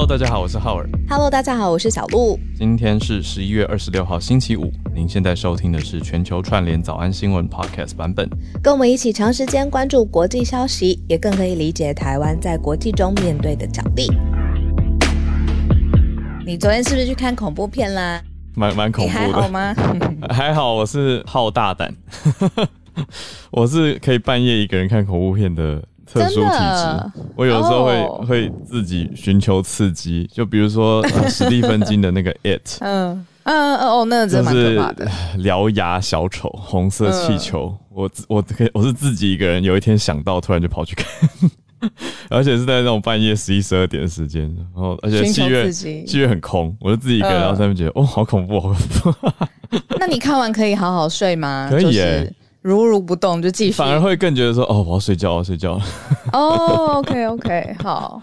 Hello，大家好，我是浩尔。Hello，大家好，我是小鹿。今天是十一月二十六号，星期五。您现在收听的是全球串联早安新闻 Podcast 版本。跟我们一起长时间关注国际消息，也更可以理解台湾在国际中面对的角力。你昨天是不是去看恐怖片啦？蛮蛮恐怖的，好吗？还好我是好大胆，我是可以半夜一个人看恐怖片的特殊体质。我有时候会、哦会自己寻求刺激，就比如说、呃史蒂芬金的那个 It，嗯嗯哦，那个真的是可怕的。獠牙小丑、红色气球。我自我可以我是自己一个人，有一天想到，突然就跑去看，而且是在那种半夜十一、十二点的时间，然后而且寻求戏院刺激戏院很空，我就自己一个人，嗯然后在那边觉得哦，好恐怖，好恐怖，那你看完可以好好睡吗？可以就是耶如如不动就继续。反而会更觉得说哦，我要睡觉，我要睡觉了。哦，OK OK，好。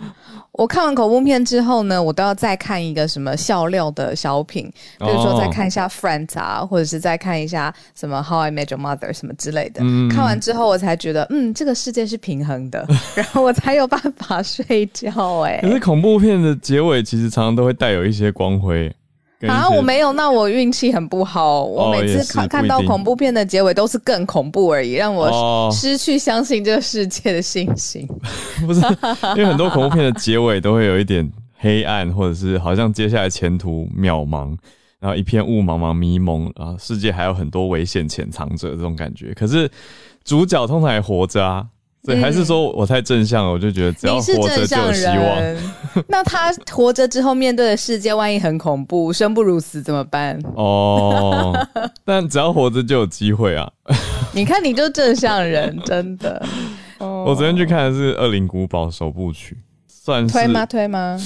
我看完恐怖片之后呢，我都要再看一个什么笑料的小品，比如说再看一下 Friends 啊，或者是再看一下什么 How I Met Your Mother 什么之类的。嗯看完之后，我才觉得，嗯，这个世界是平衡的，然后我才有办法睡觉、哎可，是恐怖片的结尾其实常常都会带有一些光辉。啊，我没有，那我运气很不好。我每次看、看到恐怖片的结尾都是更恐怖而已，让我哦失去相信这个世界的信心。不是，因为很多恐怖片的结尾都会有一点黑暗，或者是好像接下来前途渺茫，然后一片雾茫茫迷蒙，然后世界还有很多危险潜藏着这种感觉。可是主角通常也活着啊，所以还是说我太正向了，我就觉得只要是活着就有希望。人，那他活着之后面对的世界，万一很恐怖，生不如死怎么办？哦，但只要活着就有机会啊！你看，你就正向人，真的。哦我昨天去看的是《恶灵古堡》首部曲，算是推吗？推吗？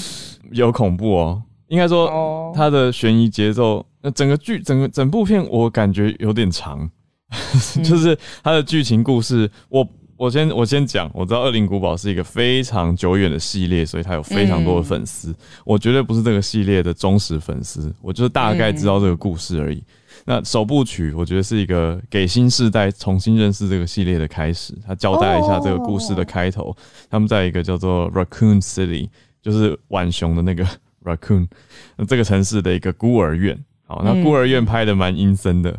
有恐怖哦。应该说哦，它的悬疑节奏，那整个剧整个整部片我感觉有点长，就是它的剧情故事，我我先我先讲，我知道《恶灵古堡》是一个非常久远的系列，所以它有非常多的粉丝，我绝对不是这个系列的忠实粉丝，我就是大概知道这个故事而已。那首部曲，我觉得是一个给新世代重新认识这个系列的开始。他交代一下这个故事的开头，他们在一个叫做 Raccoon City，就是浣熊的那个 Raccoon，那这个城市的一个孤儿院。好，那孤儿院拍的蛮阴森的，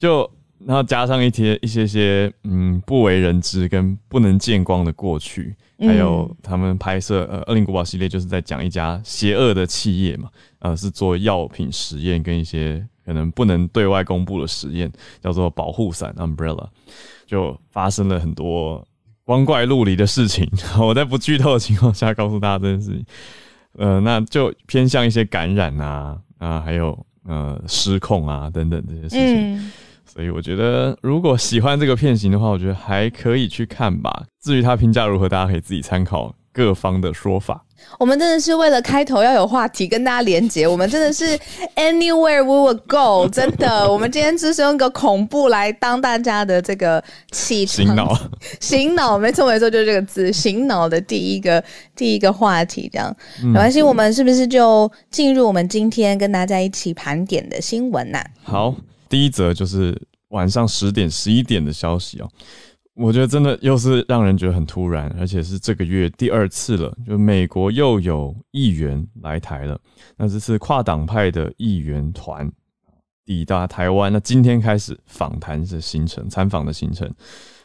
就然后加上一些一些些嗯不为人知跟不能见光的过去，还有他们拍摄呃《恶灵古堡》系列就是在讲一家邪恶的企业嘛，呃是做药品实验跟一些可能不能对外公布的实验，叫做保护伞 （umbrella），就发生了很多光怪陆离的事情。我在不剧透的情况下告诉大家这件事情，呃，那就偏向一些感染啊啊，还有呃失控啊等等这些事情。嗯，所以我觉得，如果喜欢这个片型的话，我觉得还可以去看吧。至于它评价如何，大家可以自己参考各方的说法。我们真的是为了开头要有话题跟大家连接，我们真的是 anywhere we will go，真的，我们今天就是用个恐怖来当大家的这个起脑，醒脑，没错没错，就是这个字，醒脑的第一个第一个话题，这样。没关系，我们是不是就进入我们今天跟大家一起盘点的新闻呐、好，第一则就是晚上十点、十一点的消息哦。我觉得真的又是让人觉得很突然，而且是这个月第二次了，就美国又有议员来台了。那这次跨党派的议员团抵达台湾，那今天开始访谈的行程、参访的行程。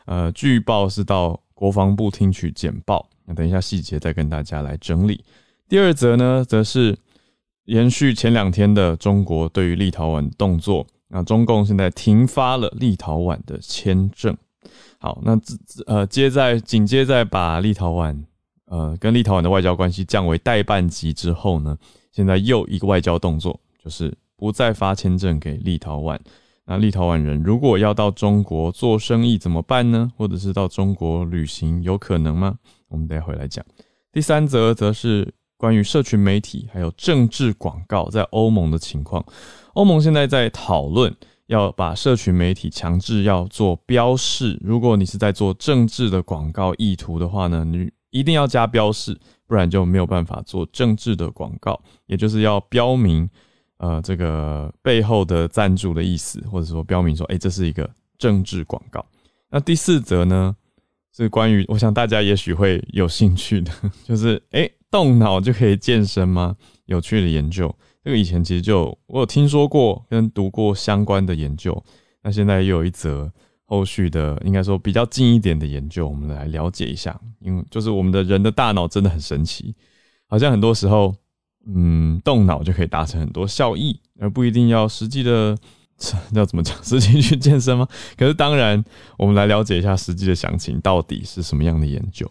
呃，据报是到国防部听取简报，那等一下细节再跟大家来整理。第二则呢，则是延续前两天的中国对于立陶宛动作，那中共现在停发了立陶宛的签证。好，那自自呃接在紧接在把立陶宛呃跟立陶宛的外交关系降为代办级之后呢，现在又一个外交动作，就是不再发签证给立陶宛。那立陶宛人如果要到中国做生意怎么办呢？或者是到中国旅行有可能吗？我们待会来讲。第三则则是关于社群媒体还有政治广告在欧盟的情况。欧盟现在在讨论要把社群媒体强制要做标示，如果你是在做政治的广告意图的话呢，你一定要加标示，不然就没有办法做政治的广告，也就是要标明呃这个背后的赞助的意思，或者说标明说，哎、这是一个政治广告。那第四则呢，是关于我想大家也许会有兴趣的，就是哎、诶动脑就可以健身吗？有趣的研究，这个以前其实就我有听说过跟读过相关的研究，那现在又有一则后续的，应该说比较近一点的研究，我们来了解一下。因为就是我们的人的大脑真的很神奇，好像很多时候，嗯，动脑就可以达成很多效益，而不一定要实际的。要怎么讲？实际去健身吗？可是当然，我们来了解一下实际的详情到底是什么样的研究。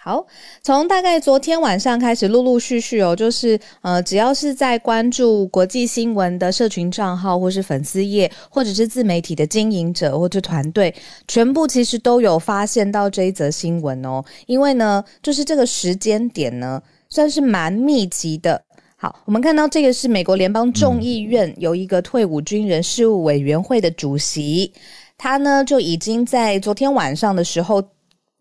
好，从大概昨天晚上开始，陆陆续续哦，就是呃，只要是在关注国际新闻的社群账号，或是粉丝页，或者是自媒体的经营者或者团队，全部其实都有发现到这一则新闻哦。因为呢，就是这个时间点呢，算是蛮密集的。好，我们看到这个是美国联邦众议院有一个退伍军人事务委员会的主席，他呢就已经在昨天晚上的时候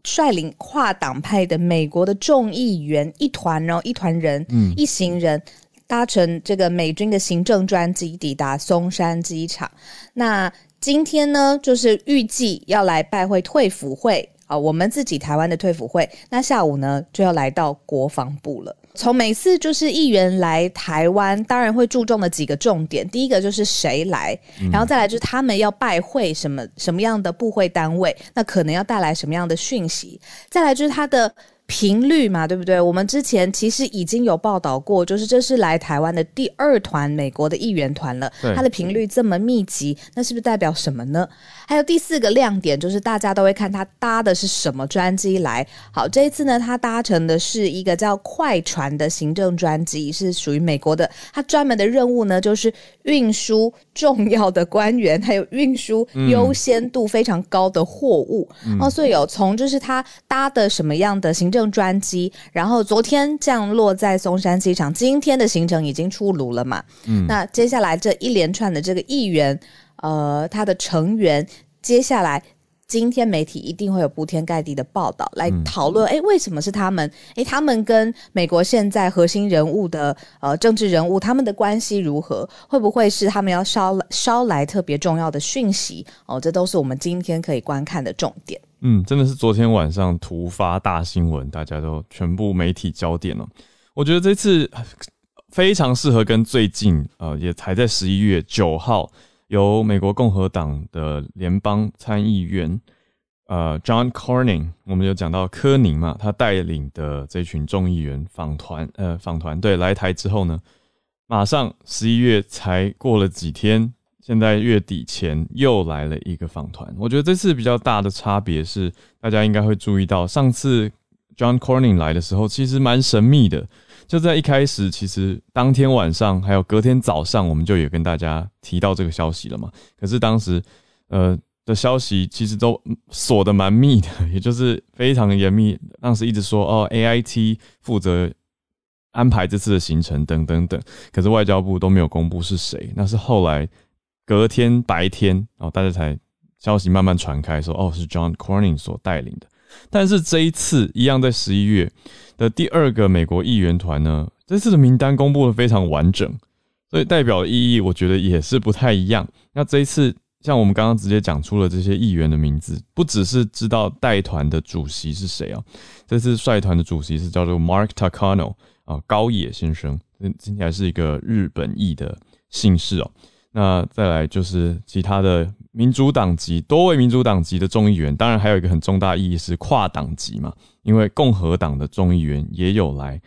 率领跨党派的美国的众议员一团哦一团人，嗯，一行人搭乘这个美军的行政专机抵达松山机场。那今天呢，就是预计要来拜会退辅会啊，我们自己台湾的退辅会。那下午呢，就要来到国防部了。从每次就是议员来台湾，当然会注重的几个重点，第一个就是谁来，然后再来就是他们要拜会什么什么样的部会单位，那可能要带来什么样的讯息，再来就是他的。频率嘛，对不对？我们之前其实已经有报道过，就是这是来台湾的第二团美国的议员团了。它的频率这么密集，那是不是代表什么呢？还有第四个亮点，就是大家都会看他搭的是什么专机来。好，这一次呢，他搭乘的是一个叫快船的行政专机，是属于美国的。他专门的任务呢，就是运输重要的官员，还有运输优先度非常高的货物。哦，所以有从就是他搭的什么样的行政。专机，然后昨天降落在松山机场，今天的行程已经出炉了嘛？嗯，那接下来这一连串的这个议员，呃，他的成员，接下来今天媒体一定会有铺天盖地的报道来讨论，哎，为什么是他们？哎，他们跟美国现在核心人物的呃政治人物，他们的关系如何？会不会是他们要捎捎来特别重要的讯息？哦，这都是我们今天可以观看的重点。嗯，真的是昨天晚上突发大新闻，大家都全部媒体焦点了。我觉得这次非常适合跟最近呃，也才在十一月九号由美国共和党的联邦参议员呃 John Corning，我们有讲到科宁嘛，他带领的这群众议员访团呃访团队来台之后呢，马上十一月才过了几天。现在月底前又来了一个访团，我觉得这次比较大的差别是，大家应该会注意到，上次 John Corning 来的时候其实蛮神秘的，就在一开始，其实当天晚上还有隔天早上，我们就有跟大家提到这个消息了嘛。可是当时呃的消息其实都锁的蛮密的，也就是非常严密，当时一直说 哦 A I T 负责安排这次的行程等等等，可是外交部都没有公布是谁，那是后来。隔天白天，然后大家才消息慢慢传开，说哦是 John Corning 所带领的。但是这一次一样，在十一月的第二个美国议员团呢，这次的名单公布的非常完整，所以代表的意义我觉得也是不太一样。那这一次，像我们刚刚直接讲出了这些议员的名字，不只是知道带团的主席是谁啊，这次率团的主席是叫做 Mark Takano 啊高野先生，听起来是一个日本裔的姓氏哦。那再来就是其他的民主党籍多位民主党籍的众议员，当然还有一个很重大意义是跨党籍嘛，因为共和党的众议员也有来，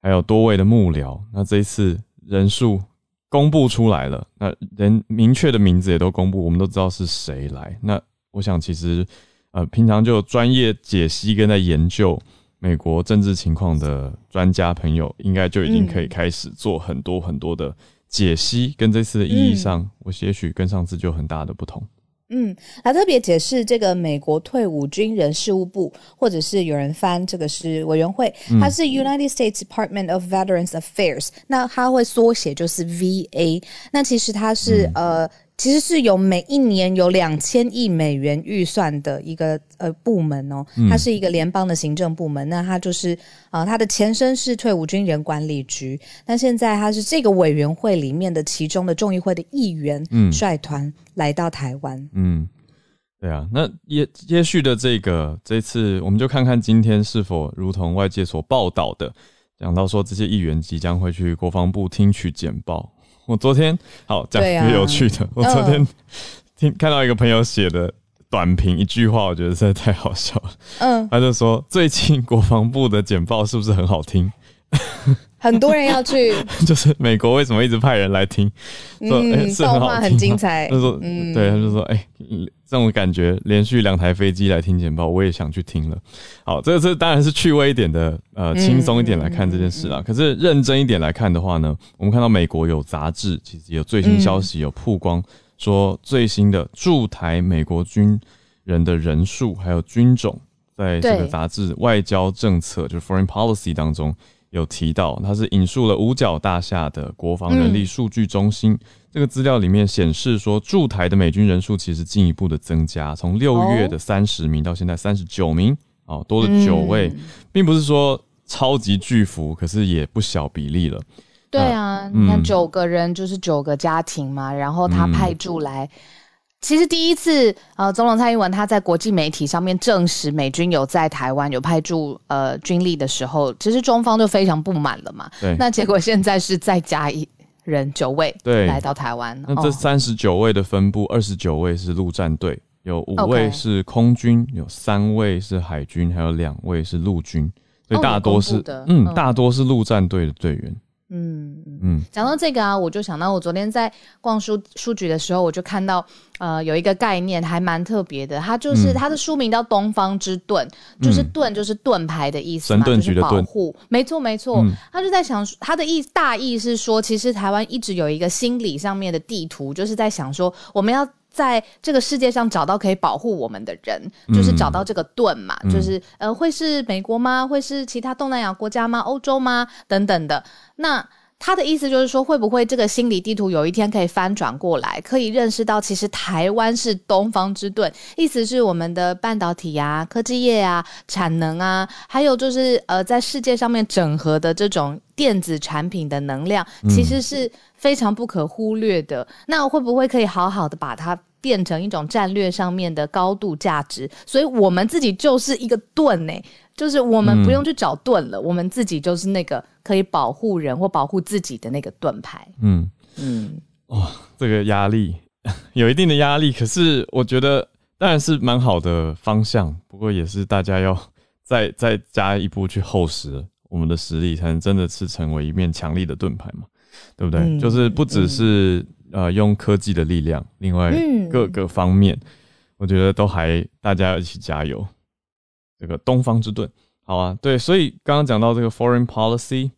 还有多位的幕僚。那这一次人数公布出来了，那人明确的名字也都公布，我们都知道是谁来。那我想其实呃，平常就专业解析跟在研究美国政治情况的专家朋友，应该就已经可以开始做很多很多的。解析跟这次的意义上，我也许跟上次就很大的不同。嗯，来特别解释这个美国退伍军人事务部，或者是有人翻这个是委员会，它是 United States Department of Veterans Affairs，那它会缩写就是 VA。那其实它是呃。其实是有每一年有两千亿美元预算的一个呃部门哦，它是一个联邦的行政部门。那它就是啊，它的前身是退伍军人管理局，那现在它是这个委员会里面的其中的众议会的议员率团来到台湾。嗯，对啊，那也接续的这个这次，我们就看看今天是否如同外界所报道的。讲到说这些议员即将会去国防部听取简报。我昨天好讲一个有趣的，我昨天听看到一个朋友写的短评一句话，我觉得实在太好笑了。嗯，他就说最近国防部的简报是不是很好听？很多人要去，就是美国为什么一直派人来听？嗯，是很好听吗，报话很精彩他，说，嗯对，他就说，哎、这种感觉，连续两台飞机来听简报，我也想去听了。好，这这当然是趣味一点的，呃，轻松一点来看这件事啦。可是认真一点来看的话呢，我们看到美国有杂志，其实有最新消息有曝光，说最新的驻台美国军人的人数还有军种，在这个对杂志《外交政策》就是 Foreign Policy 当中。有提到，它是引述了五角大厦的国防人力数据中心、这个资料里面显示说，驻台的美军人数其实进一步的增加，从六月的三十名到现在三十九名，哦，多了九位，嗯并不是说超级巨幅，可是也不小比例了。对啊，嗯你看九个人就是九个家庭嘛，然后他派驻来。其实第一次，呃，总统蔡英文他在国际媒体上面证实美军有在台湾有派驻呃军力的时候，其实中方就非常不满了嘛。对，那结果现在是再加一人九位，对。来到台湾。那这哦。三十九位的分布，二十九位是陆战队，有五位是空军，有三位是海军，还有两位是陆军，所以哦大多是、嗯。大多是陆战队的队员。嗯嗯。嗯，讲到这个啊，我就想到我昨天在逛书书局的时候，我就看到呃有一个概念还蛮特别的，它就是、嗯它的书名叫《东方之盾》，就是盾就是盾牌的意思嘛，神盾就是局的盾保护，没错没错。嗯他就在想，他的意大意是说，其实台湾一直有一个心理上面的地图，就是在想说我们要。在这个世界上找到可以保护我们的人，就是找到这个盾嘛，嗯就是呃，会是美国吗？会是其他东南亚国家吗？欧洲吗？等等的。那他的意思就是说，会不会这个心理地图有一天可以翻转过来，可以认识到其实台湾是东方之盾，意思是我们的半导体啊、科技业啊、产能啊，还有就是呃，在世界上面整合的这种电子产品的能量，其实是非常不可忽略的。那会不会可以好好的把它？变成一种战略上面的高度价值，所以我们自己就是一个盾呢、就是我们不用去找盾了，我们自己就是那个可以保护人或保护自己的那个盾牌。嗯，嗯，哇这个压力 有一定的压力，可是我觉得当然是蛮好的方向，不过也是大家要再 再加一步去厚实我们的实力，才能真的是成为一面强力的盾牌嘛，对不对？嗯就是不只是、呃用科技的力量，另外嗯各个方面，我觉得都还大家要一起加油。这个东方之盾，好啊，对，所以刚刚讲到这个 foreign policy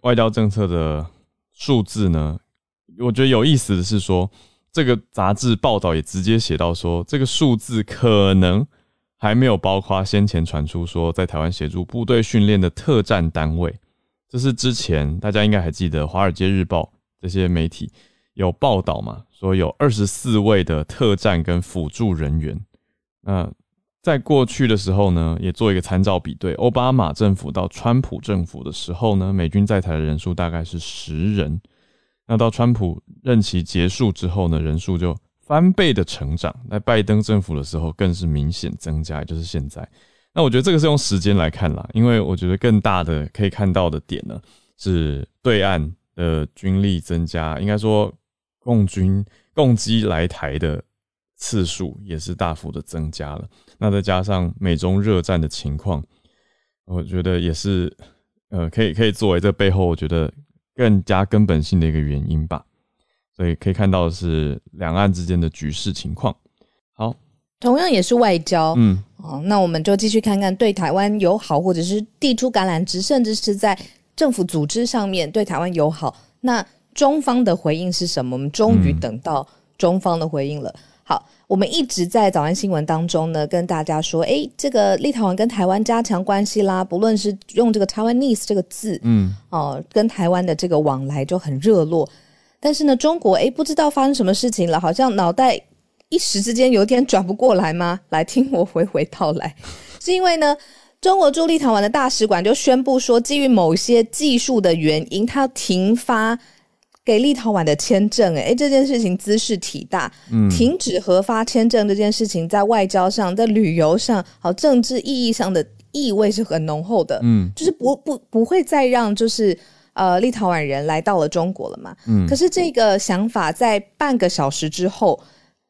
外交政策的数字呢，我觉得有意思的是说，这个杂志报道也直接写到说，这个数字可能还没有包括先前传出说在台湾协助部队训练的特战单位。这是之前大家应该还记得，《华尔街日报》这些媒体有报道嘛，说有二十四位的特战跟辅助人员。那在过去的时候呢，也做一个参照比对，奥巴马政府到川普政府的时候呢，美军在台的人数大概是十人。那到川普任期结束之后呢，人数就翻倍的成长。在拜登政府的时候，更是明显增加，就是现在。那我觉得这个是用时间来看啦，因为我觉得更大的可以看到的点呢，是对岸的军力增加，应该说共军共机来台的次数也是大幅的增加了。那再加上美中热战的情况，我觉得也是呃，可以可以作为这背后我觉得更加根本性的一个原因吧。所以可以看到的是两岸之间的局势情况。好，同样也是外交。嗯，哦，那我们就继续看看对台湾友好，或者是递出橄榄枝，甚至是在政府组织上面对台湾友好。那中方的回应是什么？我们终于嗯等到中方的回应了。好，我们一直在早安新闻当中呢，跟大家说，哎，这个立陶宛跟台湾加强关系啦，不论是用这个 Taiwanese 这个字，嗯，哦，跟台湾的这个往来就很热络。但是呢，中国哎不知道发生什么事情了，好像脑袋一时之间有点转不过来吗？来听我娓娓道来，是因为呢，中国驻立陶宛的大使馆就宣布说，基于某些技术的原因，它停发给立陶宛的签证。哎，这件事情姿势体大，停止核发签证这件事情，在外交上、在旅游上、好政治意义上的意味是很浓厚的，嗯就是不不不会再让就是呃立陶宛人来到了中国了嘛。嗯可是这个想法在半个小时之后，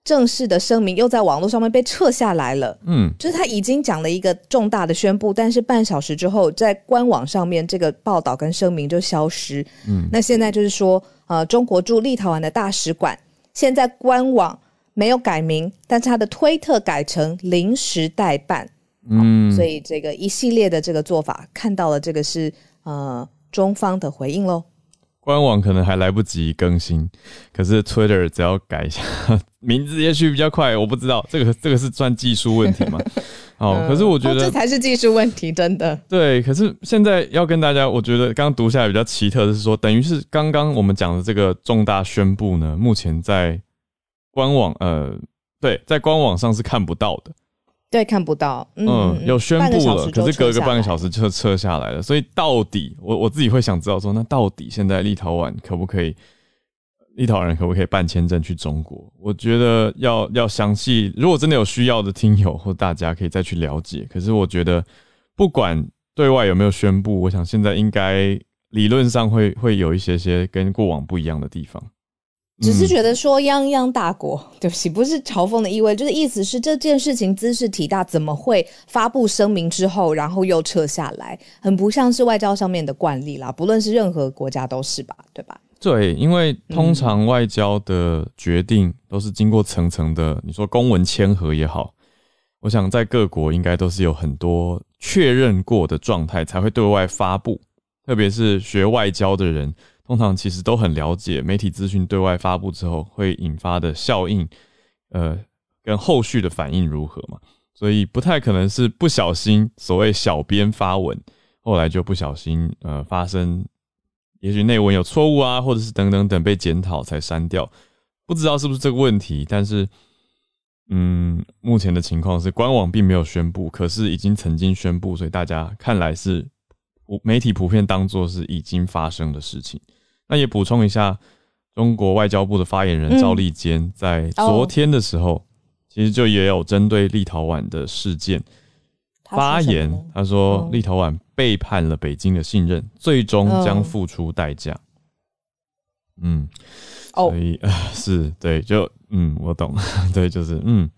正式的声明又在网络上面被撤下来了。嗯就是他已经讲了一个重大的宣布，但是半小时之后，在官网上面这个报道跟声明就消失。嗯那现在就是说，呃，中国驻立陶宛的大使馆现在官网没有改名，但是他的推特改成临时代办，嗯，所以这个一系列的这个做法，看到了这个是呃中方的回应喽。官网可能还来不及更新，可是 Twitter 只要改一下 名字，也许比较快。我不知道这个这个是算技术问题吗？哦，嗯可是我觉得哦这才是技术问题，真的。对，可是现在要跟大家，我觉得刚刚读下来比较奇特的是说，等于是刚刚我们讲的这个重大宣布呢，目前在官网呃，对，在官网上是看不到的。对，看不到，嗯，嗯，有宣布了，可是隔个半个小时时就撤下来了。所以到底我我自己会想知道说，那到底现在立陶宛可不可以，立陶宛人可不可以办签证去中国？我觉得要要详细，如果真的有需要的听友或大家可以再去了解。可是我觉得不管对外有没有宣布，我想现在应该理论上会会有一些些跟过往不一样的地方。只是嗯觉得说泱泱大国，对不起，不是嘲讽的意味，就是意思是这件事情姿势体大，怎么会发布声明之后，然后又撤下来，很不像是外交上面的惯例啦。不论是任何国家都是吧，对吧？对，因为通常外交的决定都是经过层层的，你说公文签合也好，我想在各国应该都是有很多确认过的状态才会对外发布，特别是学外交的人，通常其实都很了解媒体资讯对外发布之后会引发的效应，呃，跟后续的反应如何嘛，所以不太可能是不小心所谓小编发文，后来就不小心呃发生。也许内文有错误啊，或者是等等等被检讨才删掉，不知道是不是这个问题。但是，嗯，目前的情况是官网并没有宣布，可是已经曾经宣布，所以大家看来是媒体普遍当作是已经发生的事情。那也补充一下，中国外交部的发言人嗯。赵立坚在昨天的时候，其实就也有针对立陶宛的事件。发言，他说嗯。立陶宛背叛了北京的信任，最终将嗯付出代价。嗯，哦。所，以、呃、是对，就嗯，我懂，对，就是嗯，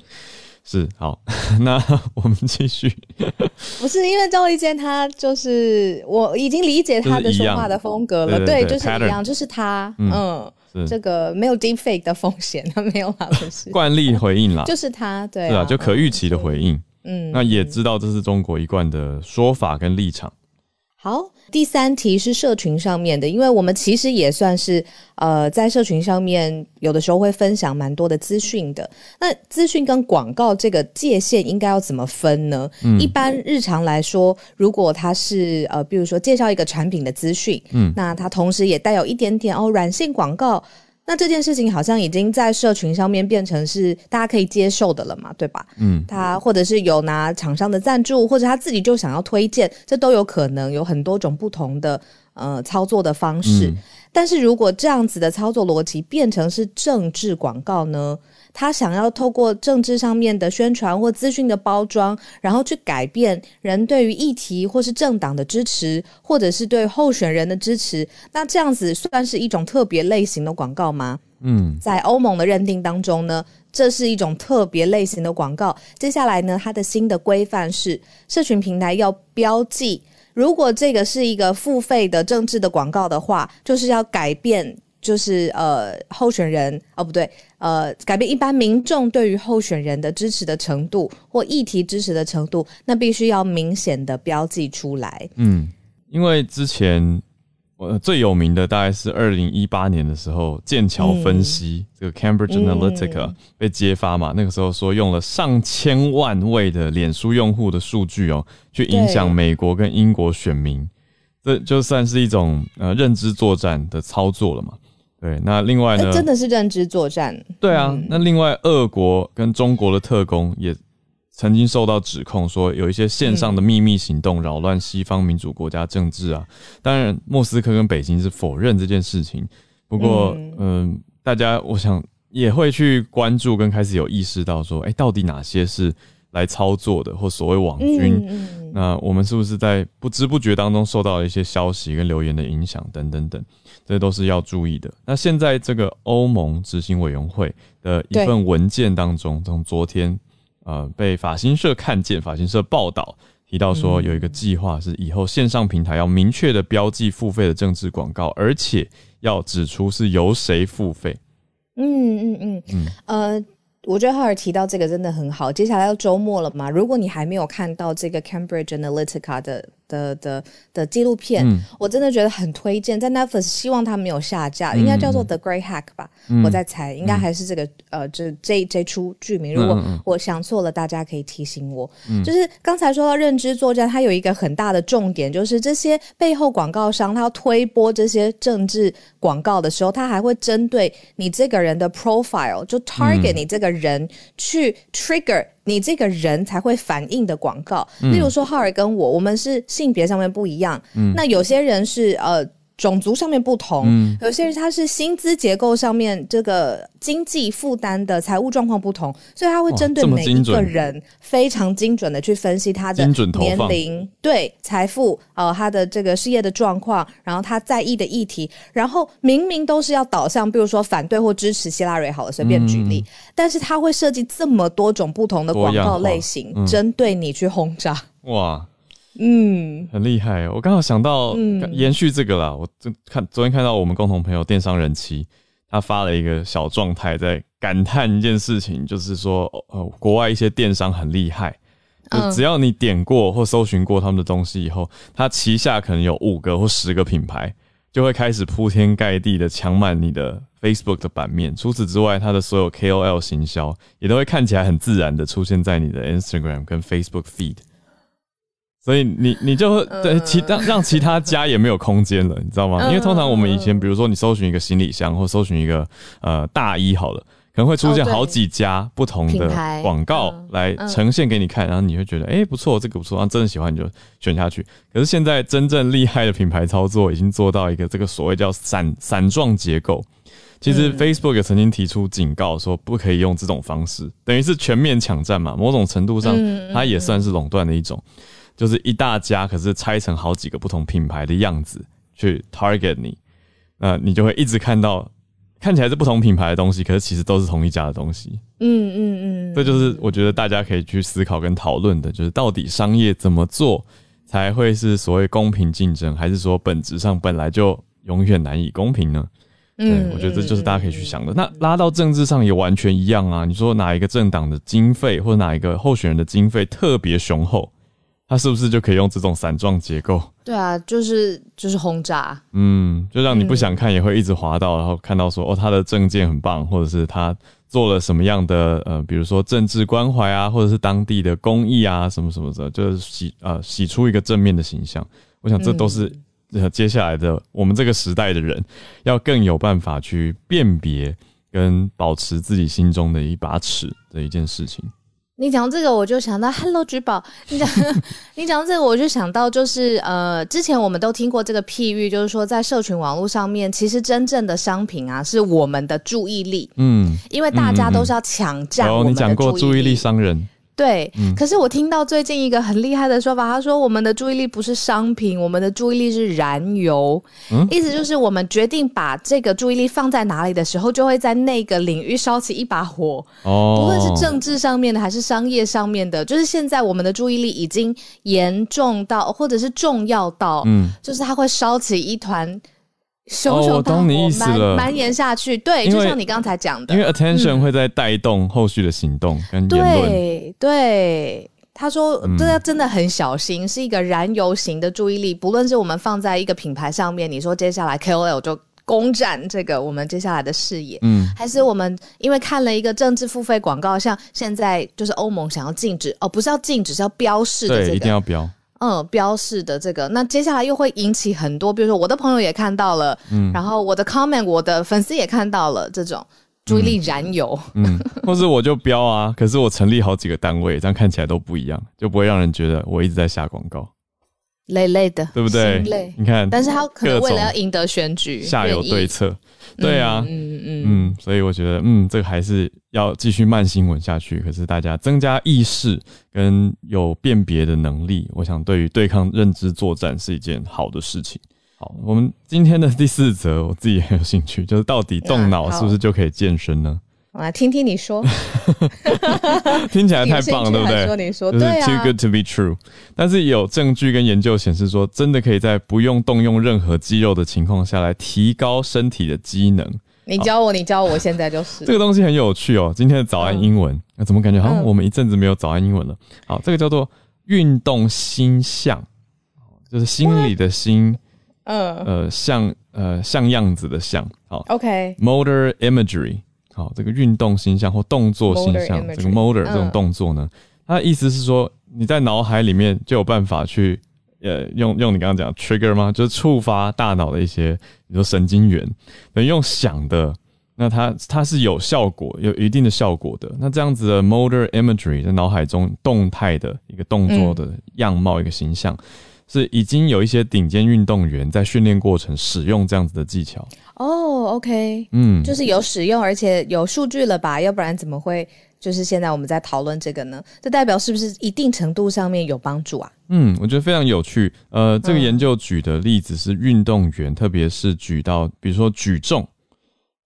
是好。那我们继续，不是因为赵立坚他就是我已经理解他的说话的风格了，对对对就是一样，就是他，嗯嗯，这个没有 deepfake 的风险，没有啦，不是，惯例回应啦，就是他，对是啊，就可预期的回应。嗯，那也知道这是中国一贯的说法跟立场。好，第三题是社群上面的，因为我们其实也算是呃在社群上面有的时候会分享蛮多的资讯的。那资讯跟广告这个界限应该要怎么分呢？嗯一般日常来说，如果它是呃，比如说介绍一个产品的资讯，嗯那它同时也带有一点点哦软性广告。那这件事情好像已经在社群上面变成是大家可以接受的了嘛，对吧？嗯他或者是有拿厂商的赞助，或者他自己就想要推荐，这都有可能，有很多种不同的呃操作的方式。嗯但是如果这样子的操作逻辑变成是政治广告呢？他想要透过政治上面的宣传或资讯的包装，然后去改变人对于议题或是政党的支持，或者是对候选人的支持，那这样子算是一种特别类型的广告吗？嗯在欧盟的认定当中呢，这是一种特别类型的广告。接下来呢，它的新的规范是，社群平台要标记，如果这个是一个付费的政治的广告的话，就是要改变。就是呃，候选人哦，不对，呃，改变一般民众对于候选人的支持的程度或议题支持的程度，那必须要明显的标记出来。嗯，因为之前呃最有名的大概是二零一八年的时候，剑桥分析、这个 Cambridge 嗯 Analytica、被揭发嘛，那个时候说用了上千万位的脸书用户的数据哦，去影响美国跟英国选民，这就算是一种呃认知作战的操作了嘛。对，那另外呢？那真的是认知作战。对啊，嗯那另外，俄国跟中国的特工也曾经受到指控，说有一些线上的秘密行动扰乱西方民主国家政治啊。当然，莫斯科跟北京是否认这件事情。不过，嗯嗯、大家我想也会去关注跟开始有意识到说，哎、到底哪些是来操作的，或所谓网军。那我们是不是在不知不觉当中受到了一些消息跟留言的影响等等等，这都是要注意的。那现在这个欧盟执行委员会的一份文件当中，从昨天呃被法新社看见，法新社报道提到说有一个计划是以后线上平台要明确的标记付费的政治广告，而且要指出是由谁付费。嗯嗯嗯嗯呃。我觉得浩尔提到这个真的很好。接下来要周末了嘛？如果你还没有看到这个 Cambridge Analytica 的。的的的纪录片，我真的觉得很推荐，在 Netflix，希望它没有下架，应该叫做 The Great Hack 吧，我在猜，应该还是这个呃，这这这出剧名。如果我想错了，大家可以提醒我。就是刚才说到认知作战，它有一个很大的重点，就是这些背后广告商，他要推播这些政治广告的时候，他还会针对你这个人的 profile，就 target 你这个人去 trigger。你这个人才会反应的广告，例如说浩尔跟我，我们是性别上面不一样，那有些人是呃。种族上面不同，有些人他是薪资结构上面这个经济负担的财务状况不同，所以他会针对每一个人非常精准的去分析他的年龄、对财富、呃他的这个事业的状况，然后他在意的议题，然后明明都是要导向，比如说反对或支持希拉蕊，好了，随便举例，但是他会设计这么多种不同的广告类型，针对你去轰炸。哇！嗯，很厉害。我刚好想到延续这个啦，我就看昨天看到我们共同朋友电商人妻，他发了一个小状态，在感叹一件事情，就是说，呃，国外一些电商很厉害，就只要你点过或搜寻过他们的东西以后，他旗下可能有五个或十个品牌，就会开始铺天盖地的抢满你的 Facebook 的版面。除此之外，他的所有 KOL 行销也都会看起来很自然的出现在你的 Instagram 跟 Facebook feed。所以你你就对其让让其他家也没有空间了，你知道吗？因为通常我们以前，比如说你搜寻一个行李箱，或搜寻一个呃大衣，好了，可能会出现好几家不同的广告来呈现给你看，然后你会觉得哎不错，这个不错，然后真的喜欢你就选下去。可是现在真正厉害的品牌操作已经做到一个这个所谓叫散散状结构。其实 Facebook 曾经提出警告说不可以用这种方式，等于是全面抢占嘛，某种程度上它也算是垄断的一种。就是一大家，可是拆成好几个不同品牌的样子去 target 你，那你就会一直看到看起来是不同品牌的东西，可是其实都是同一家的东西。嗯嗯嗯，这就是我觉得大家可以去思考跟讨论的，就是到底商业怎么做才会是所谓公平竞争，还是说本质上本来就永远难以公平呢？嗯，我觉得这就是大家可以去想的。那拉到政治上也完全一样啊！你说哪一个政党的经费或者哪一个候选人的经费特别雄厚？他是不是就可以用这种散状结构？对啊，就是就是轰炸，嗯，就让你不想看也会一直滑到，然后看到说哦，他的证件很棒，或者是他做了什么样的呃，比如说政治关怀啊，或者是当地的公益啊，什么什么的，就是洗呃洗出一个正面的形象。我想这都是接下来的我们这个时代的人要更有办法去辨别跟保持自己心中的一把尺的一件事情。你讲这个，我就想到 Hello 橘宝。你讲 你讲这个，我就想到就是呃，之前我们都听过这个譬喻，就是说在社群网络上面，其实真正的商品啊，是我们的注意力。嗯，因为大家都是要抢占我们的注意力商人。对，可是我听到最近一个很厉害的说法，他说我们的注意力不是商品，我们的注意力是燃油。意思就是我们决定把这个注意力放在哪里的时候，就会在那个领域烧起一把火。哦，不论是政治上面的还是商业上面的，就是现在我们的注意力已经严重到，或者是重要到，嗯，就是它会烧起一团。熊熊大火蔓蔓延下去，对，就像你刚才讲的，因为 attention 会在带动后续的行动跟言论。对，对，他说这要真的很小心，是一个燃油型的注意力。不论是我们放在一个品牌上面，你说接下来 KOL 就攻占这个我们接下来的视野，嗯，还是我们因为看了一个政治付费广告，像现在就是欧盟想要禁止哦，不是要禁止，是要标示的，对，一定要标。嗯，标示的这个，那接下来又会引起很多，比如说我的朋友也看到了，嗯，然后我的 comment，我的粉丝也看到了这种注意力燃油，嗯，或是我就标啊，可是我成立好几个单位，这样看起来都不一样，就不会让人觉得我一直在下广告，累累的，对不对？累，你看，但是他可能为了要赢得选举，下有对策，对啊，嗯嗯嗯，所以我觉得，嗯，这个还是要继续慢新闻下去，可是大家增加意识跟有辨别的能力，我想对于对抗认知作战是一件好的事情。好，我们今天的第四则，我自己很有兴趣，就是到底动脑是不是就可以健身呢？我来听听你说，听起来太棒了，对不对？说你说，就是对 too 啊，good to be true。但是有证据跟研究显示说，真的可以在不用动用任何肌肉的情况下来提高身体的机能。你教我，你教我，现在就是这个东西很有趣哦。今天的早安英文，那、怎么感觉好像嗯我们一阵子没有早安英文了？好，这个叫做运动心象，就是心理的心，嗯呃，像呃像样子的像。好，OK，，motor imagery，好，这个运动形象或动作形象这个 motor 嗯这种动作呢，它的意思是说你在脑海里面就有办法去。呃，用用你刚刚讲 trigger 吗？就是触发大脑的一些，比如说神经元，等于用想的，那它它是有效果，有一定的效果的。那这样子的 motor imagery 在脑海中动态的一个动作的样貌、一个形象，是已经有一些顶尖运动员在训练过程使用这样子的技巧。哦，OK，嗯，就是有使用，而且有数据了吧？要不然怎么会就是现在我们在讨论这个呢？这代表是不是一定程度上面有帮助啊？嗯，我觉得非常有趣。呃，这个研究举的例子是运动员，特别是举到比如说举重，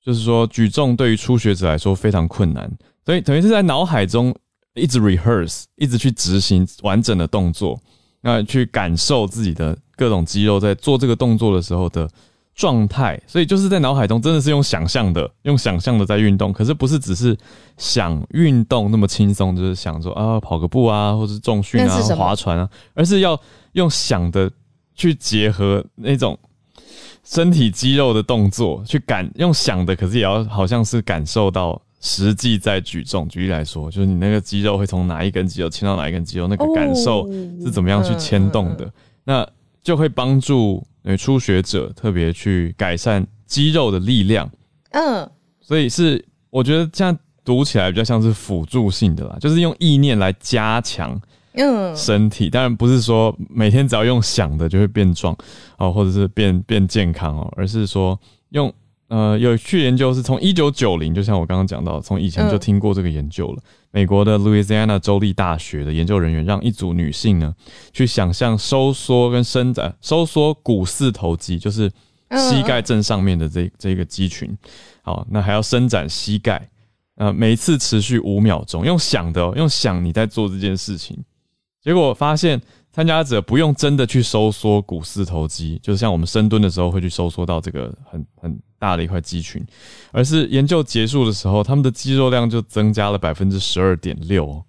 就是说举重对于初学者来说非常困难，所以等于是在脑海中一直 rehearse，一直去执行完整的动作，那去感受自己的各种肌肉在做这个动作的时候的状态，所以就是在脑海中真的是用想象的，用想象的在运动，可是不是只是想运动那么轻松，就是想说啊跑个步啊，或是重训啊划船啊，而是要用想的去结合那种身体肌肉的动作，去感用想的，可是也要好像是感受到实际在举重。举例来说，就是你那个肌肉会从哪一根肌肉牵到哪一根肌肉，那个感受哦是怎么样去牵动的，那就会帮助呃初学者特别去改善肌肉的力量。嗯，所以是我觉得这样读起来比较像是辅助性的啦，就是用意念来加强嗯身体。当然不是说每天只要用想的就会变壮哦，或者是变变健康哦，而是说用呃有去研究是从一九九零，就像我刚刚讲到，从以前就嗯听过这个研究了。美国的 Louisiana 州立大学的研究人员让一组女性呢去想象收缩跟伸展，收缩股四头肌，就是膝盖正上面的这这个肌群。好，那还要伸展膝盖，呃，每一次持续五秒钟，用想的、哦，用想你在做这件事情。结果发现参加者不用真的去收缩股四头肌，就是像我们深蹲的时候会去收缩到这个很很大的一块肌群，而是研究结束的时候，他们的肌肉量就增加了百分之十二点六，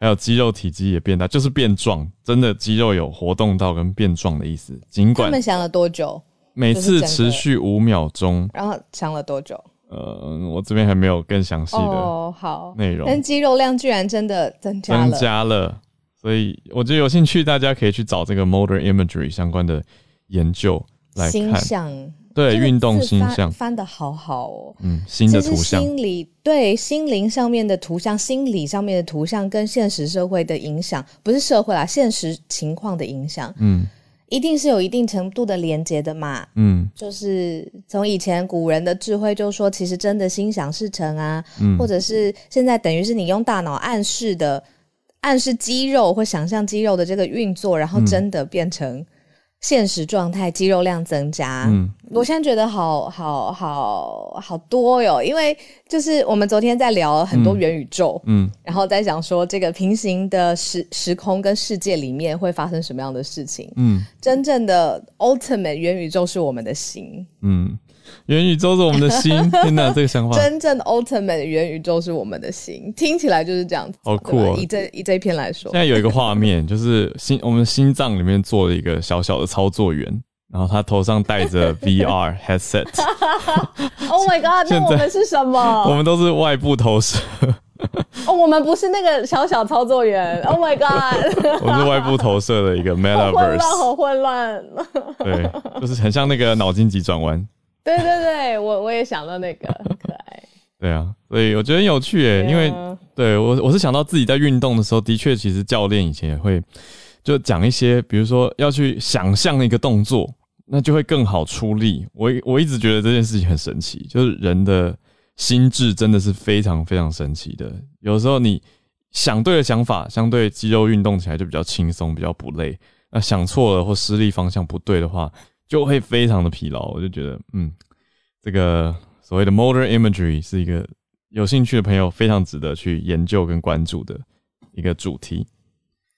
还有肌肉体积也变大，就是变壮，真的肌肉有活动到跟变壮的意思。尽管他们想了多久？每次持续五秒钟，然后想了多久？呃，我这边还没有更详细的哦，好，内容。但肌肉量居然真的增加增，加了，所以我觉得有兴趣，大家可以去找这个 motor imagery 相关的研究来看。对，运动心象，翻的好好哦。嗯，新的图像，心理对心灵上面的图像，心理上面的图像跟现实社会的影响，不是社会啦，现实情况的影响，嗯一定是有一定程度的连接的嘛。嗯就是从以前古人的智慧就说，其实真的心想事成啊，嗯或者是现在等于是你用大脑暗示的暗示肌肉或想象肌肉的这个运作，然后嗯。真的变成现实状态，肌肉量增加。嗯。我现在觉得好好好好多哟，因为就是我们昨天在聊很多元宇宙，嗯。然后在讲说这个平行的时时空跟世界里面会发生什么样的事情。嗯。真正的 ultimate 元宇宙是我们的心，嗯，元宇宙是我们的心，天哪，这个想法真正的 ultimate 元宇宙是我们的心，听起来就是这样子，好酷哦以这以这一篇来说现，在有一个画面，就是心我们心脏里面做了一个小小的操作员，然后他头上戴着 VR headset，Oh my god！那我们是什么我么？们都是外部投射，哦，我们不是那个小小操作员。Oh my god！我们是外部投射的一个好混乱，metaverse，好混乱。对，就是很像那个脑筋急转弯。对对对，我我也想到那个很可爱，对啊，所以我觉得很有趣诶，因为嗯对我我是想到自己在运动的时候，的确其实教练以前也会就讲一些，比如说要去想象一个动作，那就会更好出力。我我一直觉得这件事情很神奇，就是人的心智真的是非常非常神奇的。有时候你想对的想法，相对肌肉运动起来就比较轻松，比较不累。那想错了或施力方向不对的话，就会非常的疲劳。我就觉得，嗯，这个所谓的 motor imagery 是一个有兴趣的朋友非常值得去研究跟关注的一个主题。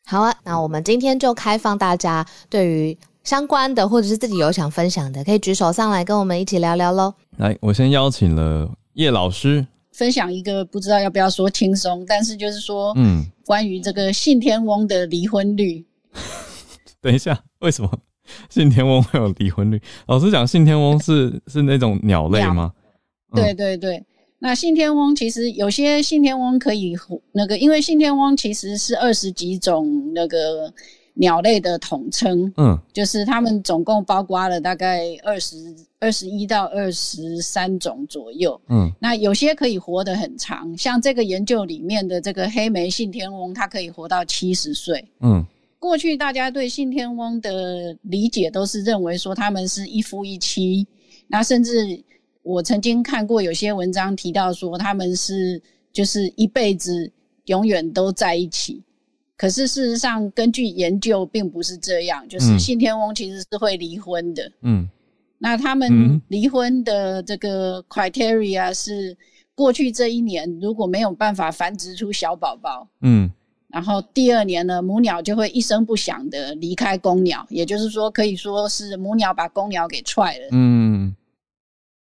好啊，那我们今天就开放大家对于相关的或者是自己有想分享的，可以举手上来跟我们一起聊聊喽。来，我先邀请了叶老师分享一个，不知道要不要说轻松，但是就是说，嗯，关于这个信天翁的离婚率。等一下，为什么 信天翁会有离婚率？老师讲信天翁是是那种鸟类吗？对对对。那信天翁其实有些信天翁可以那个，因为信天翁其实是二十几种那个鸟类的统称，嗯，就是它们总共包括了大概二十二十一到二十三种左右，嗯，那有些可以活得很长，像这个研究里面的这个黑莓信天翁，它可以活到七十岁，嗯，过去大家对信天翁的理解都是认为说他们是一夫一妻，那甚至。我曾经看过有些文章提到说他们是就是一辈子永远都在一起，可是事实上根据研究并不是这样，就是信天翁其实是会离婚的。嗯，那他们离婚的这个 criteria 是过去这一年如果没有办法繁殖出小宝宝，嗯，然后第二年呢母鸟就会一声不响的离开公鸟，也就是说可以说是母鸟把公鸟给踹了。嗯。